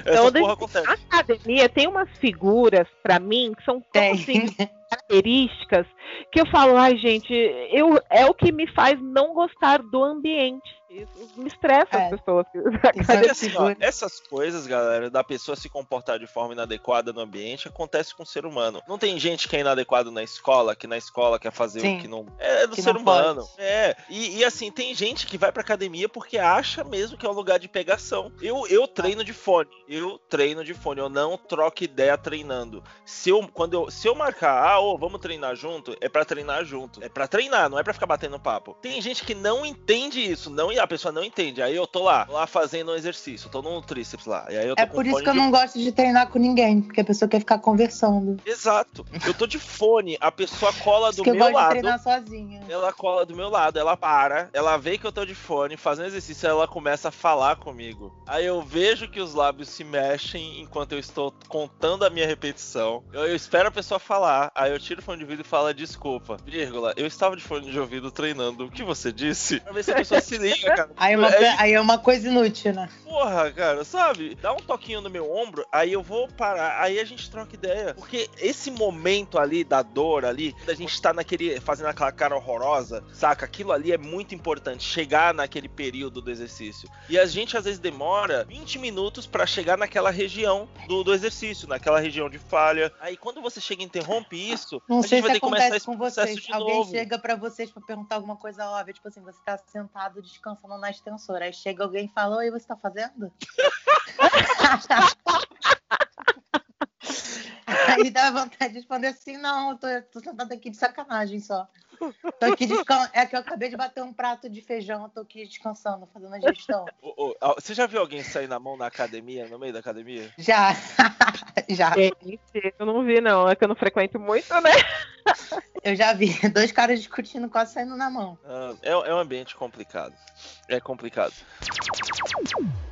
Então, Essa porra acontece. A academia tem umas figuras, pra mim, que são tão assim, características que eu falo, ai, gente, eu, é o que me faz não gostar do ambiente. Isso me estressa É. as pessoas. assim, ó, essas coisas, galera, da pessoa se comportar de forma inadequada no ambiente, acontece com o ser humano. Não tem gente que é inadequado na escola, que na escola quer fazer Sim. o que não. É do Que ser humano. pode. É. E, e, assim, tem gente que vai pra academia porque acha mesmo que é um lugar de pegação. Eu, eu treino de fone. Eu treino de fone. Eu não troco ideia treinando. Se eu, quando eu, se eu marcar, ah, ô, vamos treinar junto, é pra treinar junto. É pra treinar, não é pra ficar batendo papo. Tem gente que não entende isso. Não, a pessoa não entende. Aí eu tô lá, lá fazendo um exercício. Eu tô no tríceps lá. E aí eu tô É por isso que eu de não gosto de treinar com ninguém, porque a pessoa quer ficar conversando. Exato. Eu tô de fone, a pessoa cola do isso que eu meu gosto de lado. treinar sozinha. Ela cola do meu lado, ela para, ela vê que eu tô de fone, fazendo exercício, ela começa a falar comigo. Aí eu vejo que os lábios se mexem enquanto eu estou contando a minha repetição. Eu, eu espero a pessoa falar, aí eu tiro o fone de ouvido e falo desculpa, vírgula, eu estava de fone de ouvido treinando, o que você disse? Pra ver se a pessoa se liga, cara. Aí, é uma, É, aí é uma coisa inútil, né? Porra, cara, sabe? Dá um toquinho no meu ombro, aí eu vou parar, aí a gente troca ideia. Porque esse momento ali da dor ali, da gente tá naquele. fazendo aquela cara horrorosa, saca? Aquilo ali é muito importante, chegar naquele período do exercício. E a gente às vezes demora 20 minutos pra chegar naquela região do, do exercício, naquela região de falha. Aí quando você chega e interrompe isso, Não a sei gente vai se ter que começar acontece esse com processo vocês. de Alguém novo. chega pra vocês pra perguntar alguma coisa óbvia, tipo assim, você tá sentado descansando na extensora. Aí chega alguém e fala, oi, você tá fazendo? Aí dá vontade de responder assim, não, eu tô, tô sentado aqui de sacanagem só. Tô aqui descansando. É que eu acabei de bater um prato de feijão, eu tô aqui descansando, fazendo a gestão. Ô, ô, Você já viu alguém sair na mão na academia, no meio da academia? Já. já. Gente, eu não vi, não. É que eu não frequento muito, né? Eu já vi dois caras discutindo, quase saindo na mão. Ah, é, é um ambiente complicado. É complicado.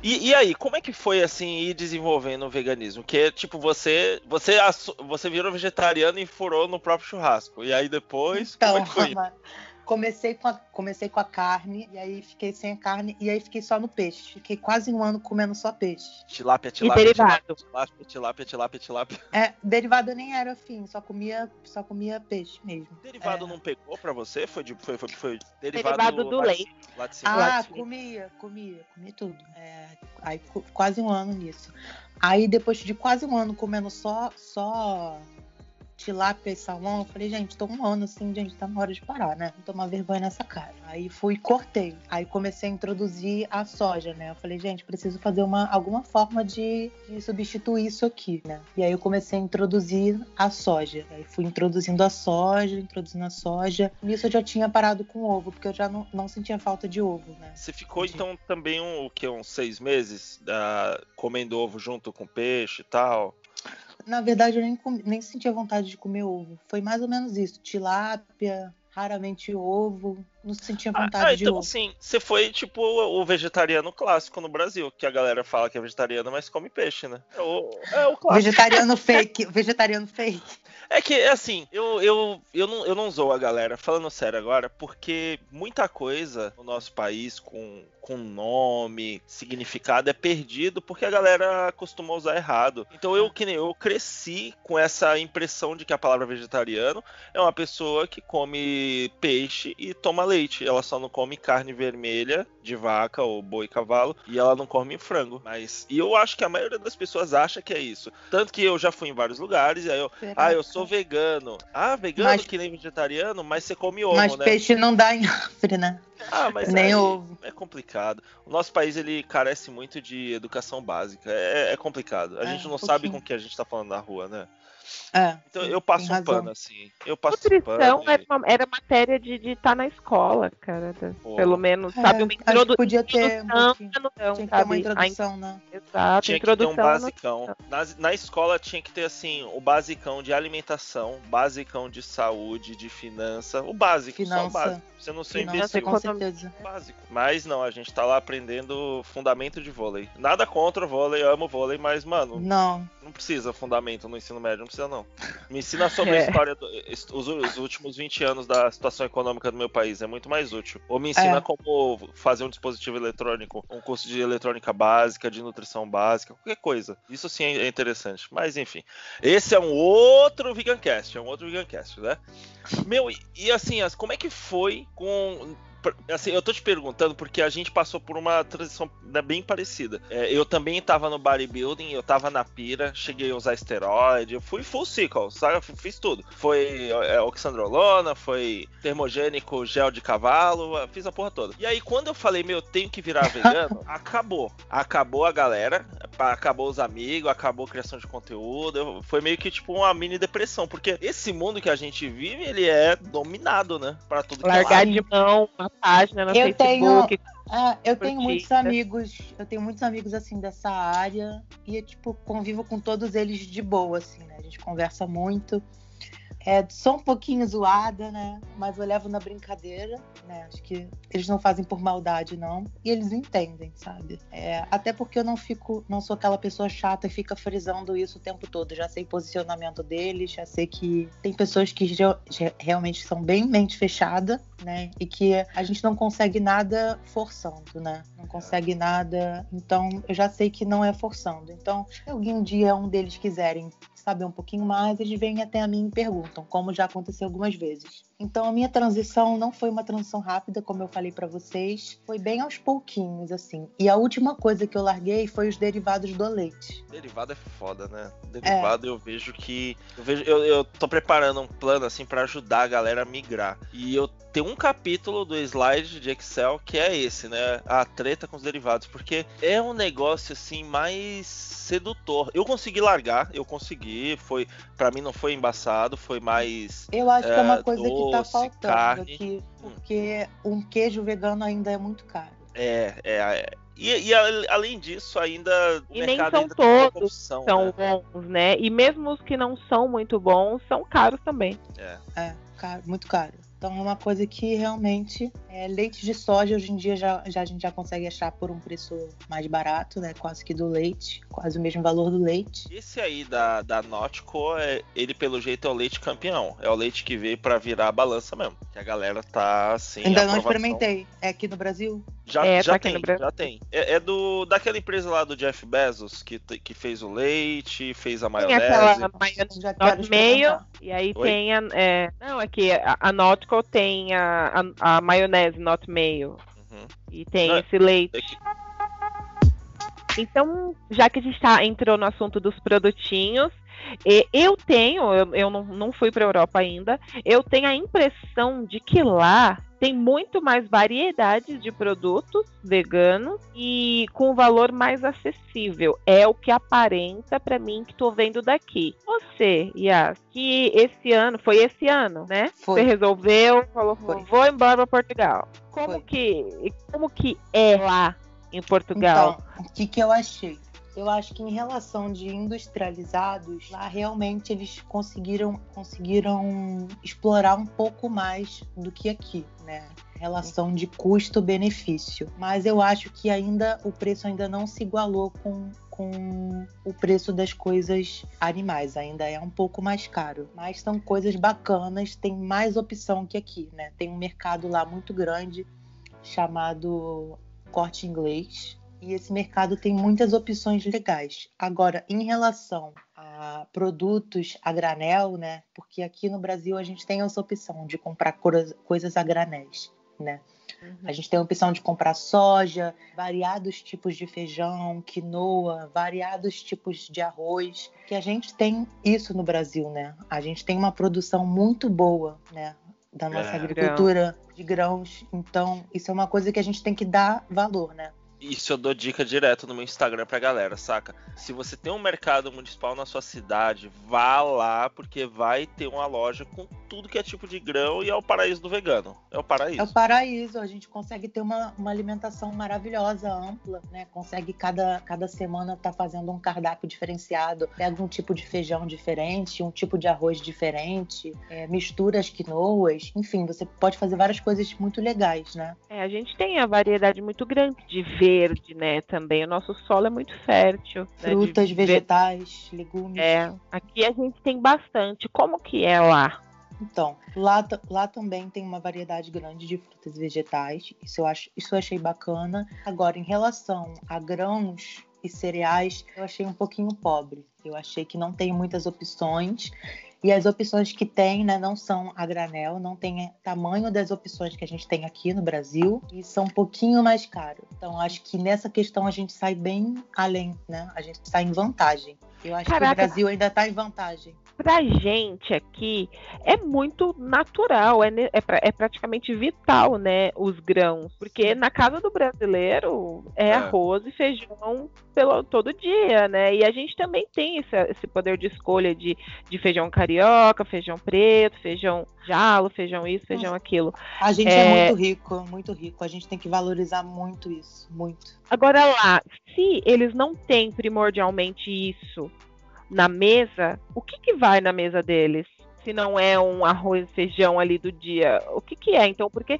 E, e aí, como é que foi assim ir desenvolvendo o veganismo? Que tipo, você você você virou vegetariano e furou no próprio churrasco. E aí depois, como é que foi? comecei com, a, comecei com a carne, e aí fiquei sem a carne, e aí fiquei só no peixe. Fiquei quase um ano comendo só peixe. Tilápia, tilápia, derivado. tilápia, tilápia, tilápia, tilápia. É, derivado nem era afim, só comia, só comia peixe mesmo. Derivado É. não pegou pra você? Foi, de, foi, foi, foi derivado, Derivado do laticínio, laticínio. Ah, Laticínio. comia, comia, comia tudo. É, aí quase um ano nisso. Aí depois de quase um ano comendo só, só tilápia e salmão, eu falei, gente, tô um ano assim, gente, tá na hora de parar, né? Não tomar vergonha nessa cara. Aí fui e cortei. Aí comecei a introduzir a soja, né? Eu falei, gente, preciso fazer uma, alguma forma de, de substituir isso aqui, né? E aí eu comecei a introduzir a soja. Aí fui introduzindo a soja, introduzindo a soja. Nisso eu já tinha parado com ovo, porque eu já não, não sentia falta de ovo, né? Você ficou então também um, o que, uns seis meses ah, comendo ovo junto com peixe e tal? Na verdade, eu nem, comi- nem sentia vontade de comer ovo. Foi mais ou menos isso. Tilápia, raramente ovo. Não sentia Ah, vontade ah, de então ovo. assim, você foi tipo o vegetariano clássico no Brasil, que a galera fala que é vegetariano, mas come peixe, né? É o, é o clássico. Vegetariano fake. Vegetariano fake. É que, assim, eu, eu, eu, não, eu não zoo a galera, falando sério agora, porque muita coisa no nosso país com, com nome, significado, é perdido porque a galera costuma usar errado. Então eu, que nem eu, cresci com essa impressão de que a palavra vegetariano é uma pessoa que come peixe e toma leite. Ela só não come carne vermelha de vaca ou boi e cavalo e ela não come frango. Mas e eu acho que a maioria das pessoas acha que é isso. Tanto que eu já fui em vários lugares e aí eu ah, eu sou vegano. Ah, vegano Mas- que nem vegetariano, mas você come ovo, Mas né? peixe não dá em árvore, né? Ah, mas nem aí ovo. é complicado. O nosso país ele carece muito de educação básica. É, é complicado. A É, gente um não sabe pouquinho. com o que a gente tá falando na rua, né? É. Então eu passo um pano assim. Eu passo um pano. Nutrição e- era, uma- era matéria de estar na escola, cara. Pô. Pelo menos, É, sabe? Uma que introdu- podia ter introdução noção, Tinha que ter uma introdução, né? Exato, Tinha que ter um introdução noção. basicão. Na, na escola tinha que ter assim, o basicão de alimentação, basicão de saúde, de finança, o básico, só o Finança. básico. Você não ser Finança, imbecil. com certeza. básico. Mas não, a gente tá lá aprendendo fundamento de vôlei. Nada contra o vôlei, eu amo vôlei, mas, mano, Não, não precisa fundamento no ensino médio, não precisa não. Me ensina sobre a É. história, do, os últimos 20 anos da situação econômica do meu país, é muito mais útil. Ou me ensina É. como fazer um dispositivo eletrônico, um curso de eletrônica básica, de nutrição básica, qualquer coisa. Isso sim é interessante. Mas enfim, esse é um outro Vegancast, é um outro Vegancast, né? Meu, e, e assim, as- como é que foi com. Assim, eu tô te perguntando porque a gente passou por uma transição né, bem parecida. É, eu também tava no bodybuilding, eu tava na pira, cheguei a usar esteroide, eu fui full cycle, sabe? Fiz tudo. Foi é, oxandrolona, foi termogênico, gel de cavalo, fiz a porra toda. E aí, quando eu falei, meu, eu tenho que virar vegano, acabou. Acabou a galera, acabou os amigos, acabou a criação de conteúdo. eu- Foi meio que tipo uma mini depressão, porque esse mundo que a gente vive, ele é dominado, né? Pra tudo que é Largar de mão uma página no Eu Facebook. Ah, eu tenho muitos amigos, eu tenho muitos amigos assim dessa área e eu, tipo, convivo com todos eles de boa, assim, né? A gente conversa muito. É, sou um pouquinho zoada, né? Mas eu levo na brincadeira, né? Acho que eles não fazem por maldade, não. E eles entendem, sabe? É, até porque eu não fico, não sou aquela pessoa chata e fica frisando isso o tempo todo. Já sei o posicionamento deles, já sei que tem pessoas que realmente são bem mente fechada, né? E que a gente não consegue nada forçando, né? Não consegue nada. Então, eu já sei que não é forçando. Então, se algum dia um deles quiserem saber um pouquinho mais, eles vêm até a mim e perguntam, como já aconteceu algumas vezes. Então, a minha transição não foi uma transição rápida, como eu falei pra vocês, foi bem aos pouquinhos, assim. E a última coisa que eu larguei foi os derivados do leite. Derivado é foda, né? Derivado eu vejo que. Eu, vejo, eu, eu tô preparando um plano assim pra ajudar a galera a migrar. E eu tenho um capítulo do slide de Excel que é esse, né? A treta com os derivados. Porque é um negócio assim mais sedutor. Eu consegui largar, eu consegui. Foi. para mim não foi embaçado, foi mais. Eu acho que é uma É, coisa que tá doce, faltando carne. aqui, porque um queijo vegano ainda é muito caro. É, é. é. E, e a- além disso, ainda. O E nem mercado são tem todos opção, São né? bons, né? E mesmo os que não são muito bons, são caros também. É. É, caro, muito caro. Então é uma coisa que realmente é, leite de soja hoje em dia já, já a gente já consegue achar por um preço mais barato, né? Quase que do leite, quase o mesmo valor do leite. Esse aí da, da Nautico, é, ele pelo jeito é o leite campeão. É o leite que veio para virar a balança mesmo. Que a galera tá assim. Ainda não experimentei. É aqui no Brasil? Já, é, já tá tem, já tem. É, é, do daquela empresa lá do Jeff Bezos que, que fez o leite, fez a maionese. Tem aquela maionese meio e aí Oi? tem a, é, não, é que a, a Nautical tem a, a, a maionese not meio uhum. e tem não, esse leite. É que... Então, já que a gente tá, entrou no assunto dos produtinhos, eu tenho, eu, eu não, não fui para a Europa ainda, eu tenho a impressão de que lá tem muito mais variedade de produtos veganos e com valor mais acessível. É o que aparenta para mim que estou vendo daqui. Você, Yas, que esse ano, foi esse ano, né? Foi. Você resolveu, falou, foi. vou embora para Portugal. Como foi. que como que é lá em Portugal? Então, o que, que eu achei? Eu acho que em relação de industrializados, lá realmente eles conseguiram, conseguiram explorar um pouco mais do que aqui, né? Relação de custo-benefício. Mas eu acho que ainda o preço ainda não se igualou com, com o preço das coisas animais. Ainda é um pouco mais caro. Mas são coisas bacanas, tem mais opção que aqui, né? Tem um mercado lá muito grande chamado Corte Inglês, e esse mercado tem muitas opções legais. Agora, em relação a produtos a granel, né? Porque aqui no Brasil a gente tem essa opção de comprar coisas a granéis, né? Uhum. A gente tem a opção de comprar soja, variados tipos de feijão, quinoa, variados tipos de arroz, que a gente tem isso no Brasil, né? A gente tem uma produção muito boa, né? Da nossa é, agricultura grão. de grãos. Então, isso é uma coisa que a gente tem que dar valor, né? Isso eu dou dica direto no meu Instagram pra galera, saca? Se você tem um mercado municipal na sua cidade, vá lá, porque vai ter uma loja com tudo que é tipo de grão e é o paraíso do vegano. É o paraíso. É o paraíso. A gente consegue ter uma, uma alimentação maravilhosa, ampla, né? Consegue cada, cada semana estar tá fazendo um cardápio diferenciado. Pega um tipo de feijão diferente, um tipo de arroz diferente, é, mistura as quinoas. Enfim, você pode fazer várias coisas muito legais, né? É, a gente tem a variedade muito grande de verde, né? Também o nosso solo é muito fértil. Né, Frutas, né, vegetais, legumes. É, aqui a gente tem bastante. Como que é lá? Então, lá, lá também tem uma variedade grande de frutas e vegetais. Isso eu, acho, isso eu achei bacana. Agora, em relação a grãos e cereais, eu achei um pouquinho pobre. Eu achei que não tem muitas opções. E as opções que tem, né, não são a granel, não tem tamanho das opções que a gente tem aqui no Brasil e são um pouquinho mais caros. Então, acho que nessa questão a gente sai bem além, né? A gente sai em vantagem. Eu acho Caraca. que o Brasil ainda está em vantagem. Pra gente aqui é muito natural, é, é, é, praticamente vital, né, os grãos, porque na casa do brasileiro é, é, arroz e feijão pelo todo dia, né, e a gente também tem esse, esse poder de escolha de, de feijão carioca, feijão preto, feijão jalo, feijão isso, feijão aquilo. A gente é... é. muito rico, muito rico, a gente tem que valorizar muito isso, muito. Agora lá, se eles não têm primordialmente isso na mesa, o que, que vai na mesa deles? Se não é um arroz e feijão ali do dia, o que, que é? Então, porque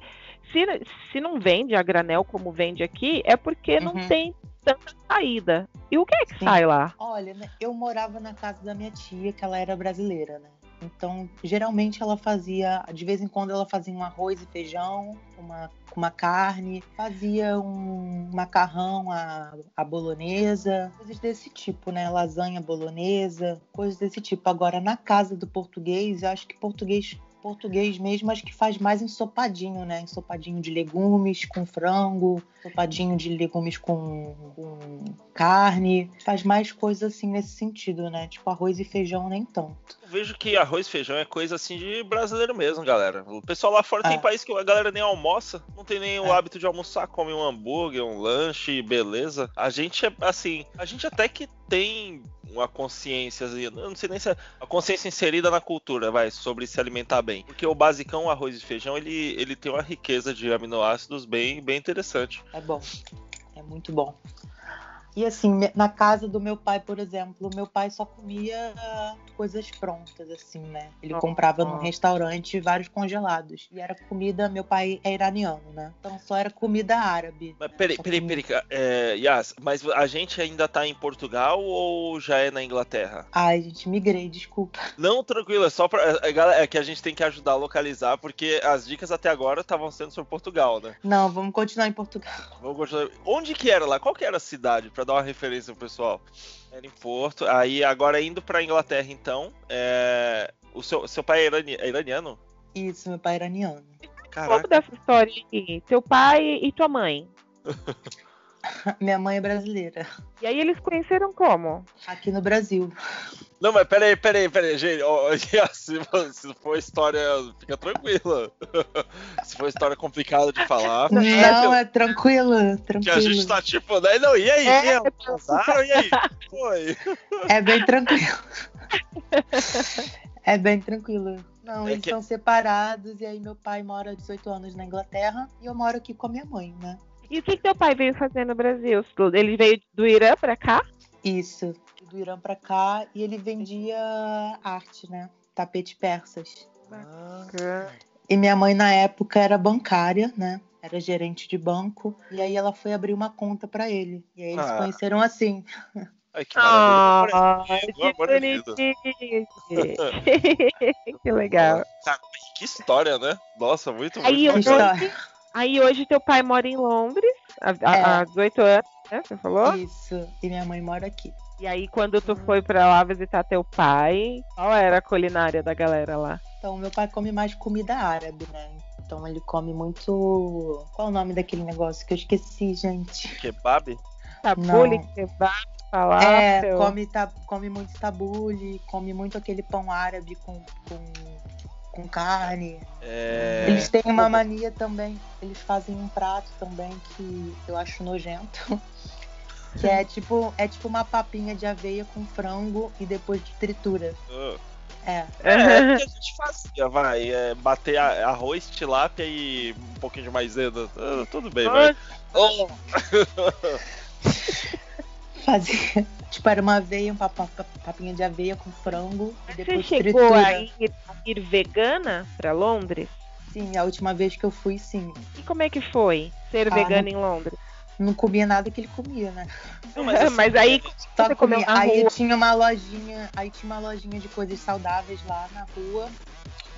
se, se não vende a granel como vende aqui, é porque uhum. não tem tanta saída. E o que é que Sim. sai lá? Olha, né, eu morava na casa da minha tia, que ela era brasileira, né? Então, geralmente ela fazia, de vez em quando ela fazia um arroz e feijão, uma, uma carne, fazia um macarrão à, à bolonesa, coisas desse tipo, né? Lasanha bolonesa, coisas desse tipo. Agora, na casa do português, eu acho que português português mesmo, acho que faz mais ensopadinho, né? Ensopadinho de legumes com frango, ensopadinho de legumes com, com carne. Faz mais coisas assim nesse sentido, né? Tipo arroz e feijão nem tanto. Eu vejo que arroz e feijão é coisa assim de brasileiro mesmo, galera. O pessoal lá fora é. tem país que a galera nem almoça, não tem nem o é. hábito de almoçar, come um hambúrguer, um lanche, beleza. A gente é assim, a gente até que tem uma consciência, eu não sei nem se é a consciência inserida na cultura, vai, sobre se alimentar bem. Porque o basicão, o arroz e feijão, ele, ele tem uma riqueza de aminoácidos bem, bem interessante. É bom. É muito bom. E assim, na casa do meu pai, por exemplo, meu pai só comia coisas prontas, assim, né? Ele Ah. comprava num restaurante vários congelados. E era comida, meu pai é iraniano, né? Então só era comida árabe. Mas peraí, Só peraí, comia- peraí. É, Yas, mas a gente ainda tá em Portugal ou já é na Inglaterra? Ai, gente, migrei, desculpa. Não, tranquilo, é só pra. É, galera, é que a gente tem que ajudar a localizar, porque as dicas até agora estavam sendo sobre Portugal, né? Não, vamos continuar em Portugal. Vamos continuar. Onde que era lá? Qual que era a cidade, pra dar uma referência pro pessoal? Era em Porto. Aí, agora indo pra Inglaterra, então. É... O seu, seu pai é, irani- é iraniano? Isso, meu pai é iraniano. Um pouco Caraca. dessa história aí. Teu pai e tua mãe. Minha mãe é brasileira. E aí eles conheceram como? Aqui no Brasil. Não, mas peraí, peraí, peraí, gente. Yas, se, se for história, fica tranquila. se for história complicada de falar. Não, é tranquilo, Que a gente tá tipo, né? Não, e aí? É, E aí? Casaram? E aí? Foi. É bem tranquilo. É bem tranquilo. Não, É eles que- são separados e aí meu pai mora há 18 anos na Inglaterra e eu moro aqui com a minha mãe, né? E o que, que teu pai veio fazer no Brasil? Ele veio do Irã pra cá? Isso. Do Irã pra cá e ele vendia arte, né? Tapete persas. E minha mãe na época era bancária, né? Era gerente de banco. E aí ela foi abrir uma conta pra ele. E aí eles Ah. conheceram assim. Ai, que maravilha. Ah, que que legal. Que história, né? Nossa, muito, Aí muito bacana. história. Aí hoje teu pai mora em Londres, há, É. há 18 anos, né? Você falou? Isso. E minha mãe mora aqui. E aí quando tu foi pra lá visitar teu pai, qual era a culinária da galera lá? Então, meu pai come mais comida árabe, né? Então ele come muito. Qual é o nome daquele negócio que eu esqueci, gente? Kebab? Tabule, kebab, É, falafel. come, ta- come muito tabule, come muito aquele pão árabe com, com, com carne. É... Eles têm uma mania também, eles fazem um prato também que eu acho nojento. Que é tipo, é tipo uma papinha de aveia com frango e depois de tritura. Ah. É. É, o que a gente fazia, vai. É, bater a- arroz, tilápia e um pouquinho de maisena. Ah, tudo bem, vai. Oh, Fazia. Tipo, era uma aveia, pa- papinha de aveia com frango e Você depois chegou tritura. a ir, ir vegana pra Londres? Sim, a última vez que eu fui, sim. E como é que foi ser Ah, vegana em Londres? Não comia nada que ele comia, né? não, Mas, assim, aí Só Você comeu comia. Aí rua? tinha uma lojinha, aí tinha uma lojinha de coisas saudáveis lá na rua.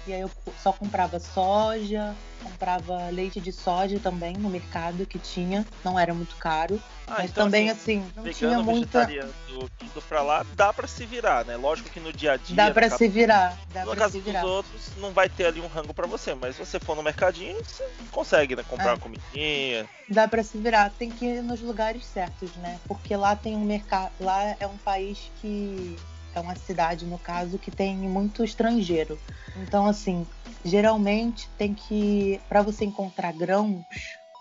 E aí eu só comprava soja, comprava leite de soja também no mercado que tinha, não era muito caro. ah, mas então, também assim, assim, não vegano, tinha muita. vegetariano, tudo pra lá, dá pra se virar, né? Lógico que no dia a dia. Dá no pra ca- se virar, dá casa se dos virar. outros, não vai ter ali um rango pra você, mas se você for no mercadinho, você consegue, né? Comprar É. uma comidinha. Dá pra se virar, tem que ir nos lugares certos, né? Porque lá tem um mercado, lá é um país que é uma cidade, no caso, que tem muito estrangeiro. Então, assim, geralmente tem que, Pra você encontrar grãos,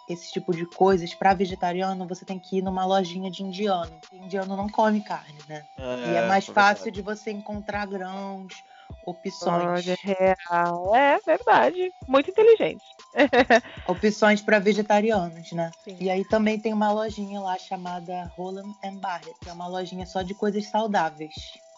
esse tipo de coisas, pra vegetariano, você tem que ir numa lojinha de indiano. Indiano não come carne, né? e é mais fácil de você encontrar grãos, opções. Real. É verdade. Muito inteligente. opções para vegetarianos, né? Sim. E aí também tem uma lojinha lá chamada Roland and Barrett, que é uma lojinha só de coisas saudáveis.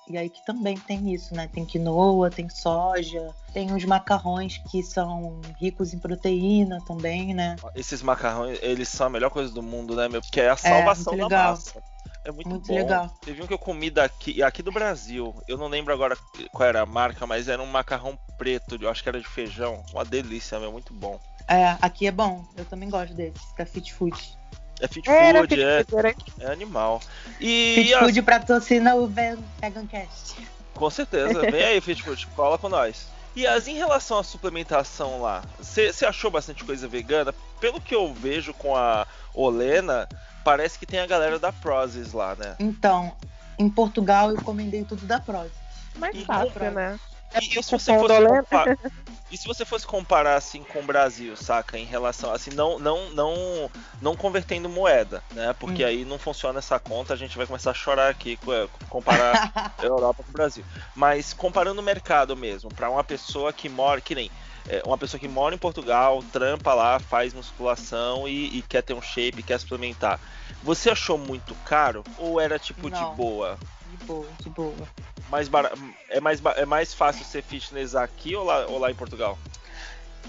E aí que também tem isso, né? Tem quinoa, tem soja, tem os macarrões que são ricos em proteína também, né? Esses macarrões, eles são a melhor coisa do mundo, né, meu? Porque é a salvação muito da massa. É muito, Muito bom. legal. Teve um que eu comi daqui, aqui do Brasil. Eu não lembro agora qual era a marca, mas era um macarrão preto, eu acho que era de feijão. Uma delícia, meu, muito bom. É, aqui é bom. Eu também gosto desse, da Fit Food. É fit Era food, é, fit food, era- é animal. E Fit as- Food patrocina o Ve- Vegancast. com certeza, vem aí, fit food, cola com nós. E as em relação à suplementação lá, você achou bastante coisa vegana? Pelo que eu vejo com a Olena, parece que tem a galera da Prozis lá, né? Então, em Portugal eu comendei tudo da Prozis. Mais E fácil, né? E, e se você fosse Olena? comparar, e se você fosse comparar assim com o Brasil, saca, em relação assim, não não não não convertendo moeda, né? Porque Hum. aí não funciona essa conta, a gente vai começar a chorar aqui com comparar a Europa com o Brasil. Mas comparando o mercado mesmo, pra uma pessoa que mora, que nem é, uma pessoa que mora em Portugal, trampa lá, faz musculação e, e quer ter um shape, quer suplementar. Você achou muito caro ou era tipo Não. de boa? De boa, de boa. Mais bara... é, mais ba- é mais fácil ser fitness aqui ou lá, ou lá em Portugal?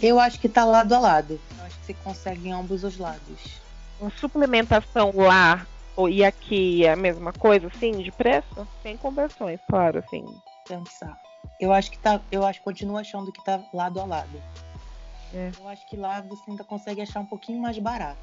Eu acho que tá lado a lado. Eu acho que você consegue em ambos os lados. A suplementação lá ou- e aqui é a mesma coisa, assim, de preço? Tem conversões, claro, assim. Pensar. Eu acho que tá. Eu acho, continuo achando que tá lado a lado. É. Eu acho que lá você ainda consegue achar um pouquinho mais barato.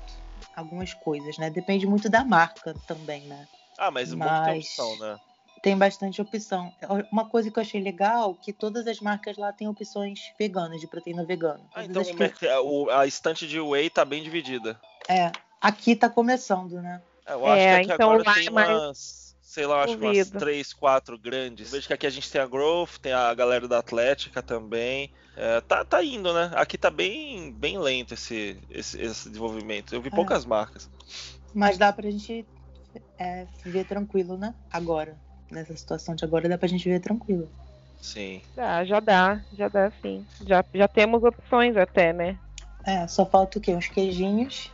Algumas coisas, né? Depende muito da marca também, né? Ah, mas, tem Mas- opção, né? Tem bastante opção. Uma coisa que eu achei legal que todas as marcas lá têm opções veganas, de proteína vegana. Ah, então as o que- merc- o- a estante de whey tá bem dividida. É, aqui tá começando, né? É, eu acho É, que aqui então agora lá tem é mais umas, sei lá, acho que umas três, quatro grandes. Eu vejo que aqui a gente tem a Growth, tem a galera da Atlética também. É, tá, tá indo, né? Aqui tá bem, bem lento esse, esse, esse desenvolvimento. Eu vi É. poucas marcas. Mas dá pra gente é, viver tranquilo, né? Agora. Nessa situação de agora dá pra gente viver tranquilo. Sim. Dá, já dá, já dá sim. Já, já temos opções até, né? É, só falta o quê? Uns queijinhos.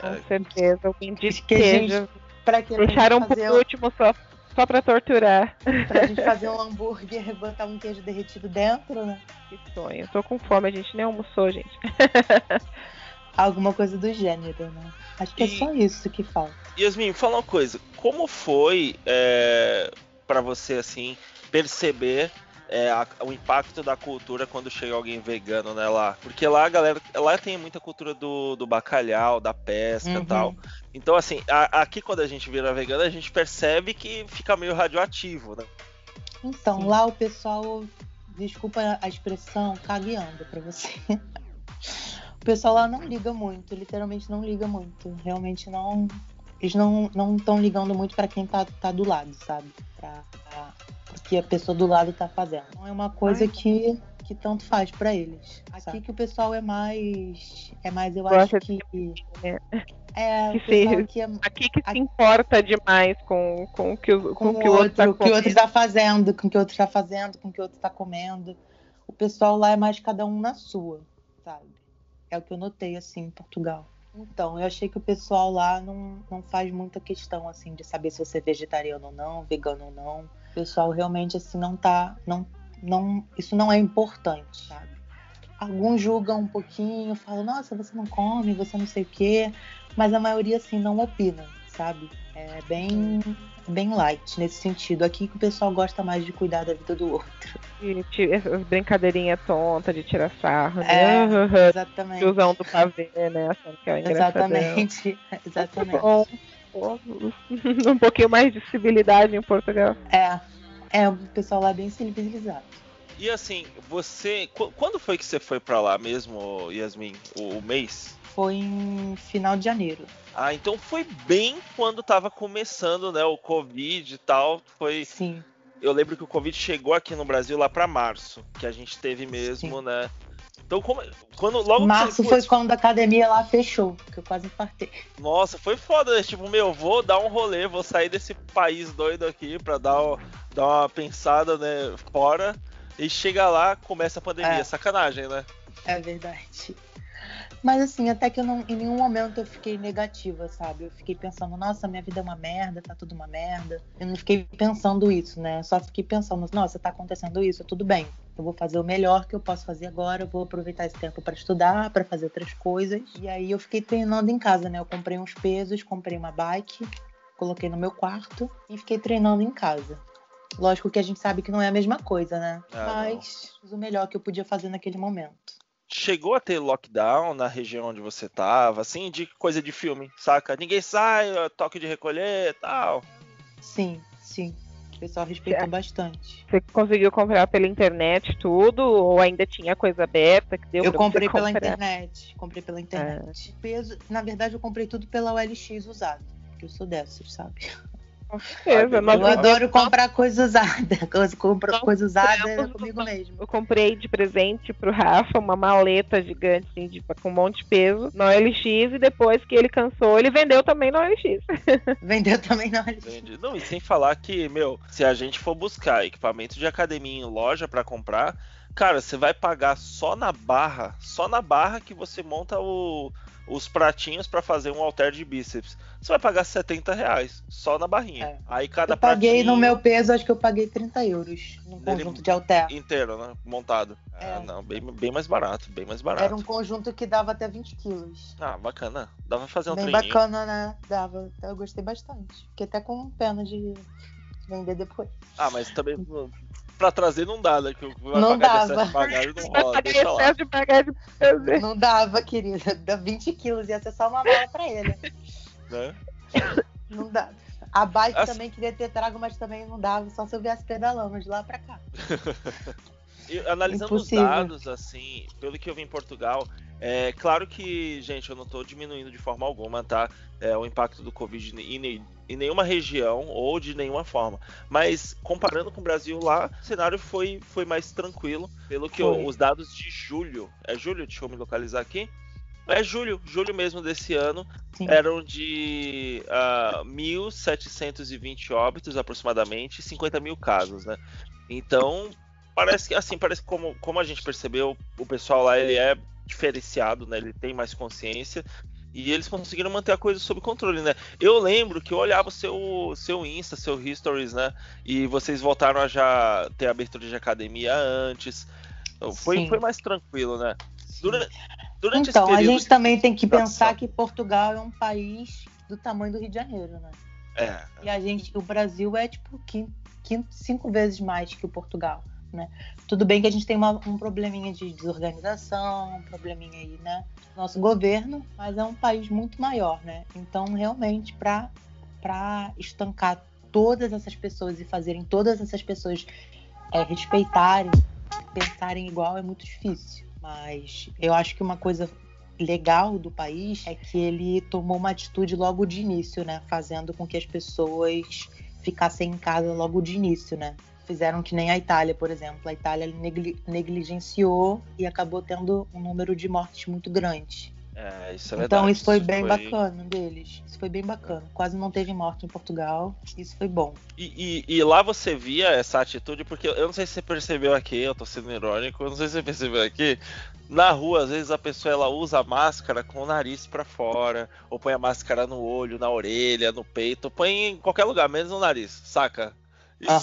Com certeza. Queijinhos queijo. Pra que Deixaram pra por fazer, último só, só pra torturar. um- pra gente fazer um hambúrguer e botar um queijo derretido dentro, né? Que sonho. Tô com fome, a gente nem almoçou, gente. Alguma coisa do gênero, né? Acho que é E- só isso que falta. Yasmin, fala uma coisa. Como foi é, para você, assim, perceber é, a- o impacto da cultura quando chega alguém vegano, né, lá? Porque lá a galera, lá tem muita cultura do, do bacalhau, da pesca e Uhum. tal. Então, assim, a- aqui quando a gente vira vegano, a gente percebe que fica meio radioativo, né? Então, Sim. lá o pessoal, desculpa a expressão, cagueando pra você. O pessoal lá não liga muito, literalmente não liga muito. Realmente não. Eles não não estão ligando muito pra quem tá, tá do lado, sabe? Pra, pra, que a pessoa do lado tá fazendo. Então é uma coisa Ai. que, que tanto faz pra eles. Aqui que o pessoal é mais. É mais, eu Gosta acho que. né? É, Que se- aqui é Aqui que se Aqui- importa demais com, com o que o, com com o que o outro tá que o outro comendo. tá fazendo, com o que o outro tá fazendo, com o que o outro tá comendo. O pessoal lá é mais cada um na sua, sabe? É o que eu notei, assim, em Portugal. Então, eu achei que o pessoal lá não, não faz muita questão, assim, de saber se você é vegetariano ou não, vegano ou não. O pessoal realmente, assim, não tá. Não, não, isso não é importante, sabe? Alguns julgam um pouquinho, falam, nossa, você não come, você não sei o quê. Mas a maioria, assim, não opina, sabe? É bem, bem light nesse sentido. Aqui que o pessoal gosta mais de cuidar da vida do outro. E ti- essas brincadeirinhas tontas de tirar sarro, É, né? Exatamente. Tiozão do pavê, né? Achando que é. Exatamente. Exatamente. Bom, um pouquinho mais de civilidade em Portugal. É. É, o pessoal lá é bem civilizado. E assim, você. qu- Quando foi que você foi pra lá mesmo, Yasmin? O, o mês? Foi em final de janeiro. Ah, então foi bem quando tava começando, né, o Covid e tal. Foi. Sim. Eu lembro que o Covid chegou aqui no Brasil lá pra março, que a gente teve mesmo, né? Então, como, quando logo Março você- foi quando a academia lá fechou, que eu quase infartei. Nossa, foi foda, né? Tipo, meu, vou dar um rolê, vou sair desse país doido aqui pra dar, dar uma pensada, né, fora. E chega lá, começa a pandemia. É. Sacanagem, né? É verdade. Mas assim, até que eu não, em nenhum momento eu fiquei negativa, sabe? Eu fiquei pensando, nossa, minha vida é uma merda, tá tudo uma merda. Eu não fiquei pensando isso, né? Só fiquei pensando, nossa, tá acontecendo isso, tudo bem. Eu vou fazer o melhor que eu posso fazer agora, eu vou aproveitar esse tempo para estudar, para fazer outras coisas. E aí eu fiquei treinando em casa, né? Eu comprei uns pesos, comprei uma bike, coloquei no meu quarto e fiquei treinando em casa. Lógico que a gente sabe que não é a mesma coisa, né? Ah, Mas fiz o melhor que eu podia fazer naquele momento. Chegou a ter lockdown na região onde você tava, assim, de coisa de filme, saca? Ninguém sai, toque de recolher e tal. Sim, sim. O pessoal respeitou É. bastante. Você conseguiu comprar pela internet tudo? Ou ainda tinha coisa aberta que deu Eu pra você comprei pela internet. Comprei pela internet. Peso, na verdade, eu comprei tudo pela OLX usado. Porque eu sou dessas, sabe? Com certeza. Nós- eu adoro comprar coisa usada. Nós coisa usada é comigo mesmo. Eu comprei de presente pro Rafa uma maleta gigante, assim, de, com um monte de peso, no OLX, e depois que ele cansou, ele vendeu também no OLX. Vendeu também na OLX. Entende? Não, e sem falar que, meu, se a gente for buscar equipamento de academia em loja pra comprar, Cara, você vai pagar só na barra, só na barra que você monta o, os pratinhos para fazer um halter de bíceps. Você vai pagar 70 reais só na barrinha. É. Aí cada Eu paguei pratinho no meu peso, acho que eu paguei 30 euros num Dele- conjunto de halter. inteiro, né? Montado. É. É, não, bem, bem mais barato, bem mais barato. Era um conjunto que dava até 20 quilos. Ah, bacana. Dá pra fazer um Bem treininho. bacana, né? Dava. Eu gostei bastante. Fiquei até com pena de vender depois. Ah, mas também pra trazer não dá, né? Que vai Não pagar dava. de bagagem não rola, pagar deixa lá. excesso de bagagem fazer. Não dava, querida. Dá 20 quilos, ia ser só uma mala pra ele. Né? Não dá. A bike também queria ter trago, mas também não dava, só se eu viesse pedalando de lá pra cá. E analisando Impossível. os dados, assim, pelo que eu vi em Portugal, é claro que, gente, eu não tô diminuindo de forma alguma, tá? É, o impacto do Covid em, em nenhuma região ou de nenhuma forma. Mas comparando com o Brasil lá, o cenário foi, foi mais tranquilo. Pelo que eu- os dados de julho. É julho? Deixa eu me localizar aqui. É julho, julho mesmo desse ano, Sim. eram de ah, 1.720 óbitos aproximadamente e 50 mil casos, né? Então, parece que assim, parece que como, como a gente percebeu, o pessoal lá ele é diferenciado, né? Ele tem mais consciência e eles conseguiram manter a coisa sob controle, né? Eu lembro que eu olhava o seu, seu Insta, seu Histories, né? E vocês voltaram a já ter abertura de academia antes. Foi, Sim. foi mais tranquilo, né? Durante, durante Então, esse a período. gente também tem que de pensar adaptação. que Portugal é um país do tamanho do Rio de Janeiro, né? É, E a gente, o Brasil é tipo quinto, quinto- cinco vezes mais que o Portugal, né? Tudo bem que a gente tem uma- um probleminha de desorganização, um probleminha aí, né? Nosso governo, mas é um país muito maior, né? Então, realmente, para estancar todas essas pessoas e fazerem todas essas pessoas é, respeitarem, pensarem igual é muito difícil. Mas eu acho que uma coisa legal do país é que ele tomou uma atitude logo de início, né? Fazendo com que as pessoas ficassem em casa logo de início, né? Fizeram que nem a Itália, por exemplo. A Itália negli- negligenciou e acabou tendo um número de mortes muito grande. é, isso é então verdade. isso foi bem bacana deles. Isso foi bem bacana. Quase não teve morte em Portugal. Isso foi bom. E, e- e lá você via essa atitude, porque eu não sei se você percebeu aqui, eu tô sendo irônico, eu não sei se você percebeu aqui. Na rua, às vezes a pessoa ela usa a máscara com o nariz pra fora, ou põe a máscara no olho, na orelha, no peito, põe em qualquer lugar, menos no nariz, saca? E Aham.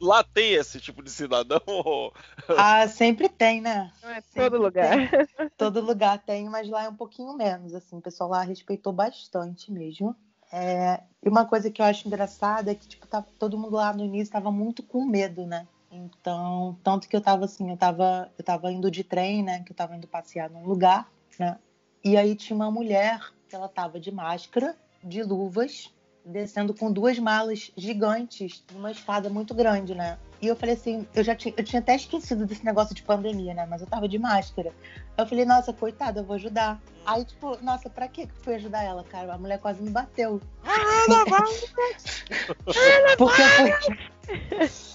Lá tem esse tipo de cidadão? Ah, sempre tem, né? Não é todo lugar. Todo lugar tem, mas lá é um pouquinho menos, assim. O pessoal lá respeitou bastante mesmo. É, e uma coisa que eu acho engraçada é que, tipo, tá, todo mundo lá no início tava muito com medo, né? Então, tanto que eu tava assim, eu tava, eu tava indo de trem, né? Que eu tava indo passear num lugar, né? E aí tinha uma mulher que ela tava de máscara, de luvas, descendo com duas malas gigantes, numa escada muito grande, né? E eu falei assim, eu já tinha, eu tinha até esquecido desse negócio de pandemia, né? Mas eu tava de máscara. Eu falei, nossa, coitada, eu vou ajudar. Aí, tipo, nossa, pra que que eu fui ajudar ela, cara? A mulher quase me bateu. porque eu fui.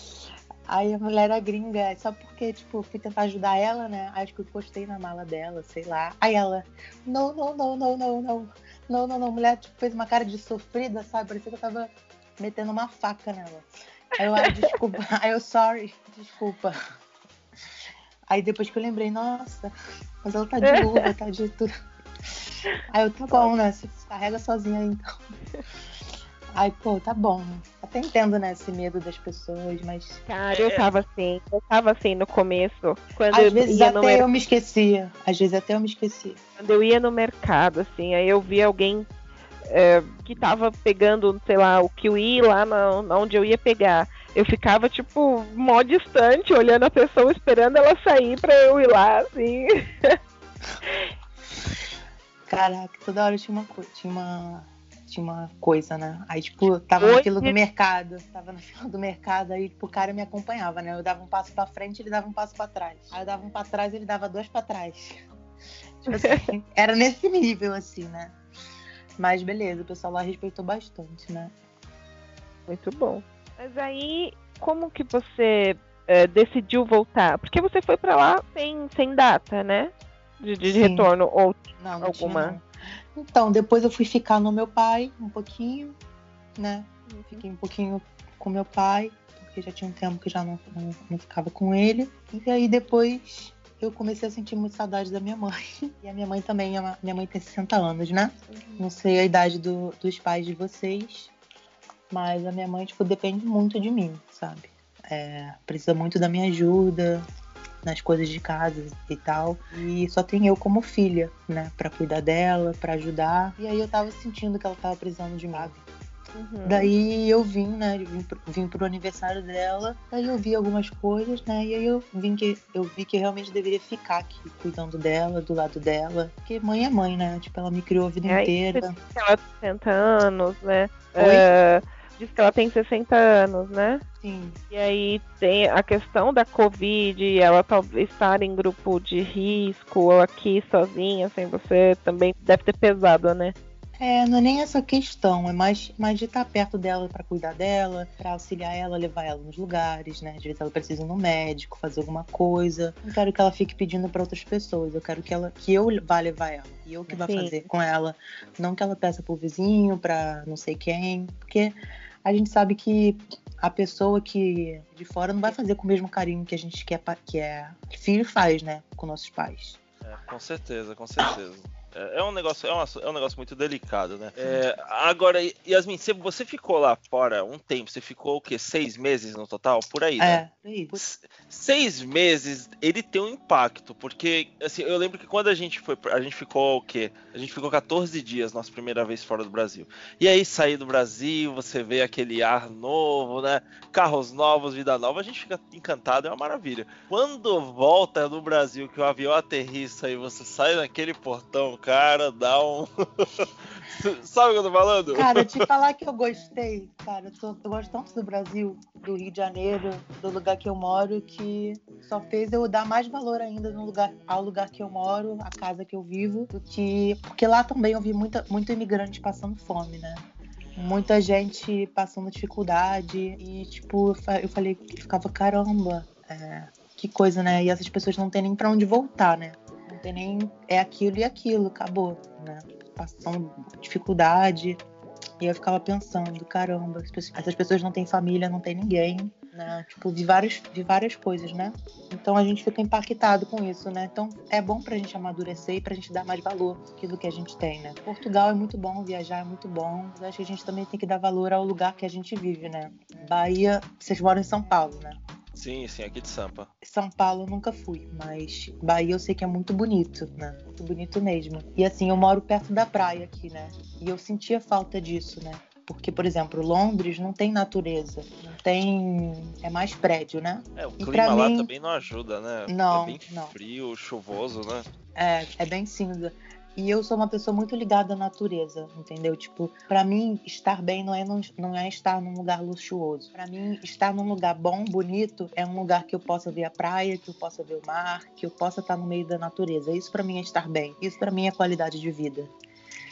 Aí a mulher era gringa, só porque, tipo, fui tentar ajudar ela, né? Acho que eu encostei na mala dela, sei lá. Aí ela, não, não, não, não, não, não. Não, não, não. Mulher tipo, fez uma cara de sofrida, sabe? Parecia que eu tava metendo uma faca nela. Aí eu, ai, desculpa. Aí eu, sorry, desculpa. Aí depois que eu lembrei, nossa, mas ela tá de luva, tá de tudo. Aí eu, tá bom, né? Você carrega sozinha então. Aí, pô, tá bom. Até entendo, né, esse medo das pessoas, mas Cara, eu tava assim, eu tava assim no começo, quando às eu vezes até eu me esquecia. Às vezes até eu me esquecia. quando eu ia no mercado, assim, aí eu via alguém é, que tava pegando, sei lá, o kiwi lá na, na onde eu ia pegar. Eu ficava, tipo, mó distante, olhando a pessoa, esperando ela sair pra eu ir lá, assim. Caraca, toda hora tinha uma coisa, tinha uma, tinha uma coisa, né? Aí, tipo, tava Hoje- na fila do mercado, tava na fila do mercado, aí, tipo, o cara me acompanhava, né? Eu dava um passo pra frente, ele dava um passo pra trás. Aí eu dava um pra trás, ele dava dois pra trás. Tipo assim, era nesse nível, assim, né? Mas beleza, o pessoal lá respeitou bastante, né? Muito bom. Mas aí, como que você é, decidiu voltar? Porque você foi pra lá sem, sem data, né? De, de retorno, ou Não, não Alguma? tinha, não. Então, depois eu fui ficar no meu pai um pouquinho, né? Fiquei um pouquinho com meu pai, porque já tinha um tempo que já não, não, não ficava com ele. E aí depois eu comecei a sentir muita saudade da minha mãe. E a minha mãe também, a minha mãe tem 60 anos, né? Não sei a idade do- dos pais de vocês, mas a minha mãe, tipo, depende muito de mim, sabe? É, precisa muito da minha ajuda nas coisas de casa e tal. E só tem eu como filha, né? Pra cuidar dela, pra ajudar. E aí eu tava sentindo que ela tava precisando de mim. Uhum. Daí eu vim, né? Vim pro, vim pro aniversário dela. Daí eu vi algumas coisas, né? E aí eu vim que eu vi que realmente deveria ficar aqui cuidando dela, do lado dela. Porque mãe é mãe, né? Tipo, ela me criou a vida É, inteira. ela tem 60 anos, né? Oi? É, diz que ela tem 60 anos, né? Sim. E aí tem a questão da Covid, ela talvez estar em grupo de risco, ou aqui sozinha, sem você, também deve ter pesado, né? É, não é nem essa questão, é mais, mais de estar perto dela pra cuidar dela, pra auxiliar ela, levar ela nos lugares, né? Às vezes ela precisa ir no médico, fazer alguma coisa. Não quero que ela fique pedindo pra outras pessoas, eu quero que ela que eu vá levar ela, e eu que vá Sim. fazer com ela, não que ela peça pro vizinho, pra não sei quem, porque a gente sabe que a pessoa que de fora não vai fazer com o mesmo carinho que a gente quer que é que filho faz, né, com nossos pais. É, com certeza, com certeza. É, é um negócio, é, um é um negócio muito delicado, né? É, agora, Yasmin, você, você ficou lá fora um tempo, você ficou o quê? Seis meses no total? Por aí, né? É, é isso. Seis meses, ele tem um impacto, porque assim, eu lembro que quando a gente foi, a gente ficou o quê? A gente ficou 14 dias nossa primeira vez fora do Brasil. E aí sair do Brasil, você vê aquele ar novo, né? Carros novos, vida nova, a gente fica encantado, é uma maravilha. Quando volta no Brasil, que o avião aterrissa e você sai naquele portão, cara, dá um. Sabe o que eu tô falando? Cara, te falar que eu gostei, cara, eu, tô- eu gosto tanto do Brasil, do Rio de Janeiro, do lugar que eu moro, que só fez eu dar mais valor ainda no lugar, ao lugar que eu moro, à casa que eu vivo, do que. Porque lá também eu vi muita, muito imigrante passando fome, né? Muita gente passando dificuldade. E, tipo, eu fa- eu falei, eu ficava, caramba, é, que coisa, né? E essas pessoas não têm nem pra onde voltar, né? Não tem nem. É aquilo e aquilo, acabou, né? Passando dificuldade. E eu ficava pensando, caramba, essas pessoas não têm família, não tem ninguém, né? Tipo, de várias, de várias coisas, né? Então a gente fica impactado com isso, né? Então é bom pra gente amadurecer e pra gente dar mais valor àquilo que a gente tem, né? Portugal é muito bom, viajar é muito bom, mas acho que a gente também tem que dar valor ao lugar que a gente vive, né? Bahia, vocês moram em São Paulo, né? Sim, sim, aqui de Sampa. São Paulo eu nunca fui, mas Bahia eu sei que é muito bonito, né? Muito bonito mesmo. E assim, eu moro perto da praia aqui, né? E eu sentia falta disso, né? Porque, por exemplo, Londres não tem natureza, não tem. É mais prédio, né? É, o E clima lá mim- também não ajuda, né? Não, é bem não. frio, chuvoso, né? É, é bem cinza. E eu sou uma pessoa muito ligada à natureza, entendeu? Tipo, pra mim, estar bem não é, não, não é estar num lugar luxuoso. Pra mim, estar num lugar bom, bonito, é um lugar que eu possa ver a praia, que eu possa ver o mar, que eu possa estar no meio da natureza. Isso pra mim é estar bem. Isso pra mim é qualidade de vida.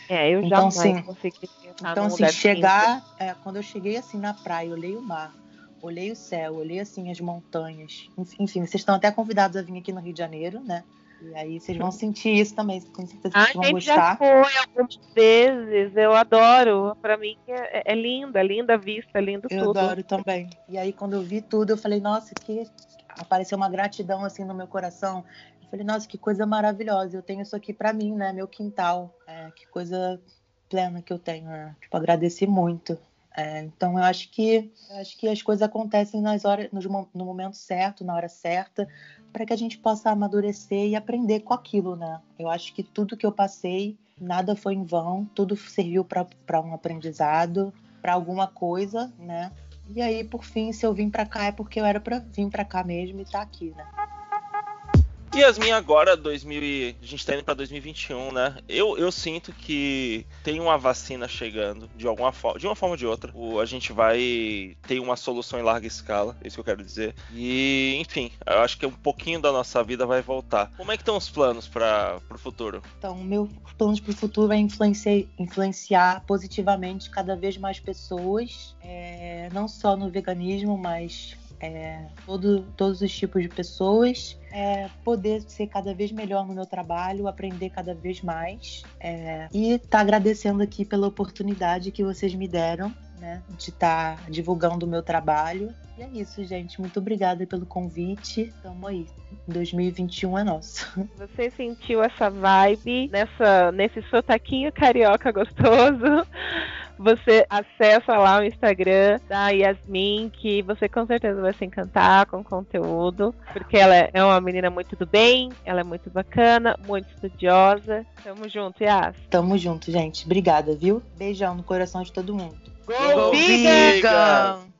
É, eu Então, jamais sim. consegui estar Então, assim, chegar. é, quando eu cheguei assim na praia, olhei o mar, olhei o céu, olhei assim as montanhas. Enf- Enfim, vocês estão até convidados a vir aqui no Rio de Janeiro, né? E aí vocês vão sentir isso também. Com certeza vocês vão gente já gostar. foi algumas vezes, eu adoro. Pra mim é, é linda, linda a vista, lindo Eu tudo. adoro também. E aí, quando eu vi tudo, eu falei, nossa, que. Apareceu uma gratidão assim no meu coração. Eu falei, nossa, que coisa maravilhosa. Eu tenho isso aqui pra mim, né? Meu quintal. É, que coisa plena que eu tenho. Né? Tipo, agradeci muito. É, então, eu acho que eu acho que as coisas acontecem nas horas, no momento certo, na hora certa, para que a gente possa amadurecer e aprender com aquilo, né? Eu acho que tudo que eu passei, nada foi em vão, tudo serviu para um aprendizado, para alguma coisa, né? E aí, por fim, se eu vim pra cá é porque eu era pra vir pra cá mesmo e tá aqui, né? Yasmin, agora, 2000 e... a gente tá indo pra 2021, né? Eu, eu sinto que tem uma vacina chegando, de alguma forma, de uma forma ou de outra. O, a gente vai ter uma solução em larga escala, é isso que eu quero dizer. E, enfim, eu acho que um pouquinho da nossa vida vai voltar. Como é que estão os planos para pro futuro? Então, o meu plano pro futuro é influenciar, influenciar positivamente cada vez mais pessoas, é, não só no veganismo, mas é, todo, todos os tipos de pessoas, é, poder ser cada vez melhor no meu trabalho, aprender cada vez mais é, e tá agradecendo aqui pela oportunidade que vocês me deram. né, de estar tá divulgando o meu trabalho. E é isso, gente. Muito obrigada pelo convite. Tamo aí. 2021 é nosso. Você sentiu essa vibe nessa, nesse sotaquinho carioca gostoso? Você acessa lá o Instagram da Yasmin, que você com certeza vai se encantar com o conteúdo, porque ela é uma menina muito do bem, ela é muito bacana, muito estudiosa. Tamo junto, Yas. Tamo junto, gente. Obrigada, viu? Beijão no coração de todo mundo. Go, Go Vegan!